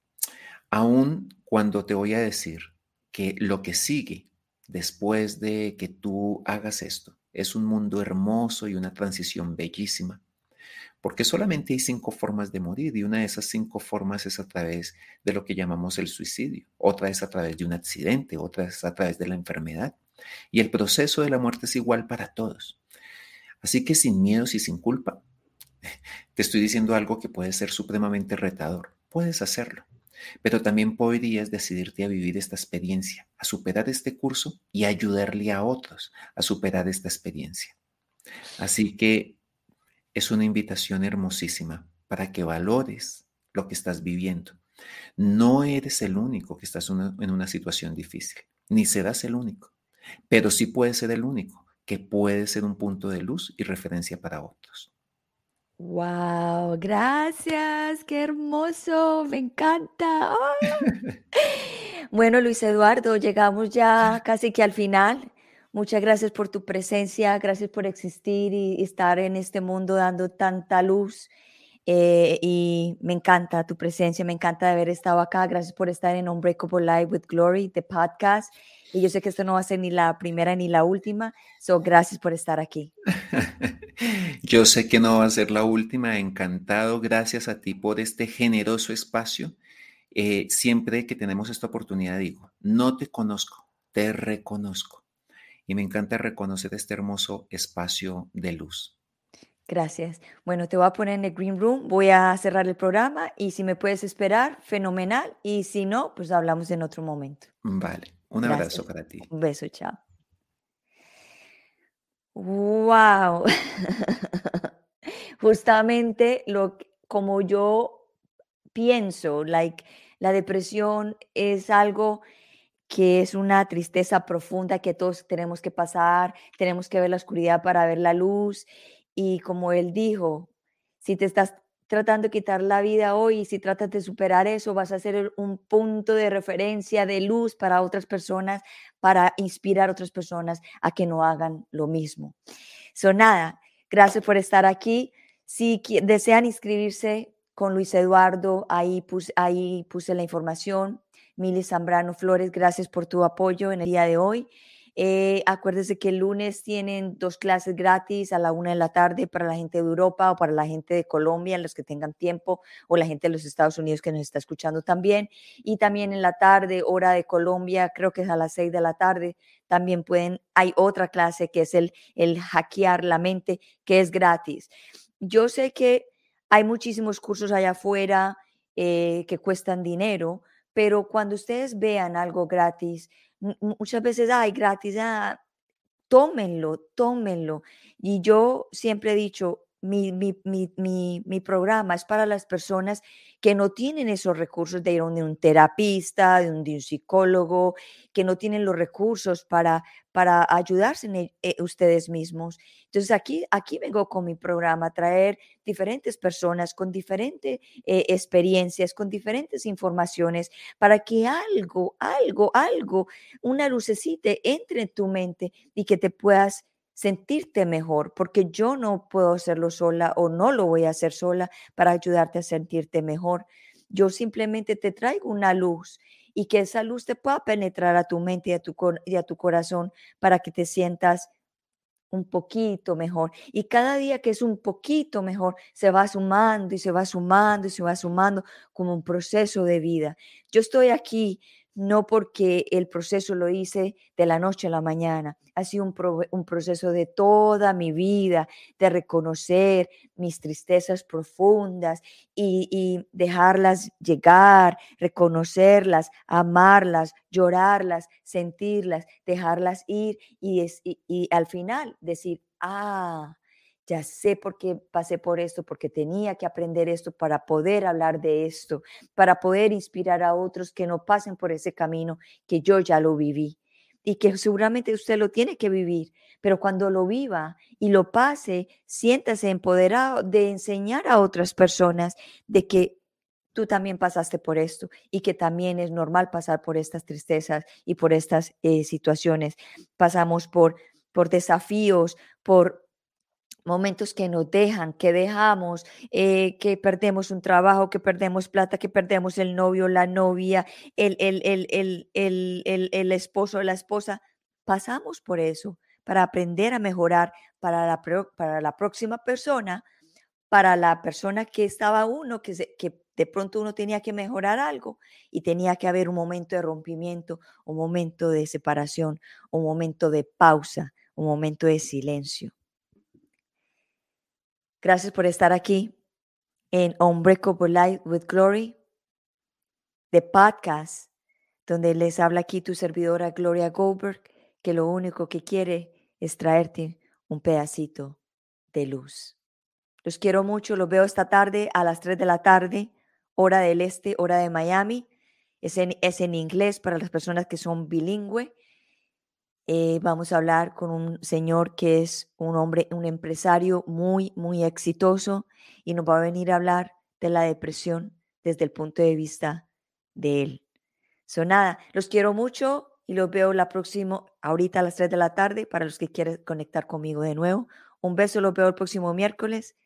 aún cuando te voy a decir que lo que sigue después de que tú hagas esto es un mundo hermoso y una transición bellísima, porque solamente hay cinco formas de morir y una de esas cinco formas es a través de lo que llamamos el suicidio, otra es a través de un accidente, otra es a través de la enfermedad. Y el proceso de la muerte es igual para todos. Así que sin miedos y sin culpa, [laughs] te estoy diciendo algo que puede ser supremamente retador. Puedes hacerlo, pero también podrías decidirte a vivir esta experiencia, a superar este curso y ayudarle a otros a superar esta experiencia. Así que es una invitación hermosísima para que valores lo que estás viviendo. No eres el único que estás en una situación difícil, ni serás el único, pero sí puedes ser el único que puede ser un punto de luz y referencia para otros. Wow, gracias, qué hermoso, me encanta. [laughs] Bueno, Luis Eduardo, llegamos ya [laughs] casi que al final. Muchas gracias por tu presencia, gracias por existir y estar en este mundo dando tanta luz. Eh, y me encanta tu presencia, me encanta haber estado acá. Gracias por estar en Unbreakable Live with Glory, the podcast. Y yo sé que esto no va a ser ni la primera ni la última, so gracias por estar aquí. [laughs] yo sé que no va a ser la última, encantado, gracias a ti por este generoso espacio. Eh, siempre que tenemos esta oportunidad digo, no te conozco, te reconozco. Y me encanta reconocer este hermoso espacio de luz. Gracias. Bueno, te voy a poner en el green room, voy a cerrar el programa y si me puedes esperar, fenomenal. Y si no, pues hablamos en otro momento. Vale. Un abrazo para ti. Un beso, chao. Wow. [laughs] Justamente lo como yo pienso, like la depresión es algo que es una tristeza profunda que todos tenemos que pasar, tenemos que ver la oscuridad para ver la luz y como él dijo, si te estás tratando de quitar la vida hoy si tratas de superar eso, vas a ser un punto de referencia, de luz para otras personas, para inspirar a otras personas a que no hagan lo mismo. So, nada, gracias por estar aquí. Si desean inscribirse con Luis Eduardo, ahí puse, ahí puse la información. Mili Zambrano Flores, gracias por tu apoyo en el día de hoy. Eh, acuérdese que el lunes tienen dos clases gratis a la una de la tarde para la gente de Europa o para la gente de Colombia, los que tengan tiempo, o la gente de los Estados Unidos que nos está escuchando también. Y también en la tarde, hora de Colombia, creo que es a las seis de la tarde, también pueden, hay otra clase que es el, el hackear la mente, que es gratis. Yo sé que hay muchísimos cursos allá afuera eh, que cuestan dinero, pero cuando ustedes vean algo gratis, muchas veces, hay gratis, ah, tómenlo, tómenlo. Y yo siempre he dicho, mi, mi, mi, mi, programa es para las personas que no tienen esos recursos de ir a un, terapista, de un, psicólogo, que no tienen los recursos para, para ayudarse e, eh, ustedes mismos. Entonces aquí, aquí vengo con mi programa a traer diferentes personas con diferentes eh, experiencias, con diferentes informaciones, para que algo, algo, algo, una lucecita entre en tu mente y que te puedas sentirte mejor, porque yo no puedo hacerlo sola o no lo voy a hacer sola para ayudarte a sentirte mejor. Yo simplemente te traigo una luz y que esa luz te pueda penetrar a tu mente y a tu, y a tu corazón para que te sientas un poquito mejor. Y cada día que es un poquito mejor, se va sumando y se va sumando y se va sumando como un proceso de vida. Yo estoy aquí no porque el proceso lo hice de la noche a la mañana, ha sido un, proceso de toda mi vida, de reconocer mis tristezas profundas y, dejarlas llegar, reconocerlas, amarlas, llorarlas, sentirlas, dejarlas ir y al final decir, ah, ya sé por qué pasé por esto, porque tenía que aprender esto para poder hablar de esto, para poder inspirar a otros que no pasen por ese camino que yo ya lo viví y que seguramente usted lo tiene que vivir, pero cuando lo viva y lo pase, siéntase empoderado de enseñar a otras personas de que tú también pasaste por esto y que también es normal pasar por estas tristezas y por estas eh, situaciones. Pasamos por, por desafíos, por momentos que nos dejan, que dejamos, eh, que perdemos un trabajo, que perdemos plata, que perdemos el novio, la novia, el, el, el, el esposo, la esposa. Pasamos por eso para aprender a mejorar para la, para la próxima persona, para la persona que estaba uno, que, que de pronto uno tenía que mejorar algo y tenía que haber un momento de rompimiento, un momento de separación, un momento de pausa, un momento de silencio. Gracias por estar aquí en Unbreakable Life with Glory, de podcast, donde les habla aquí tu servidora Gloria Goldberg, que lo único que quiere es traerte un pedacito de luz. Los quiero mucho, los veo esta tarde a las 3 de la tarde, hora del este, hora de Miami. Es en, es en inglés para las personas que son bilingüe. Eh, vamos a hablar con un señor que es un hombre, un empresario muy, muy exitoso y nos va a venir a hablar de la depresión desde el punto de vista de él. So nada, los quiero mucho y los veo la próxima, ahorita a las 3 de la tarde, para los que quieren conectar conmigo de nuevo. Un beso, los veo el próximo miércoles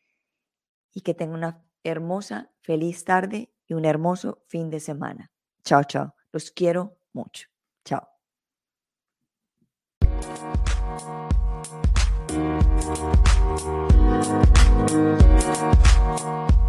y que tengan una hermosa, feliz tarde y un hermoso fin de semana. Chao, chao. Los quiero mucho. We'll be right.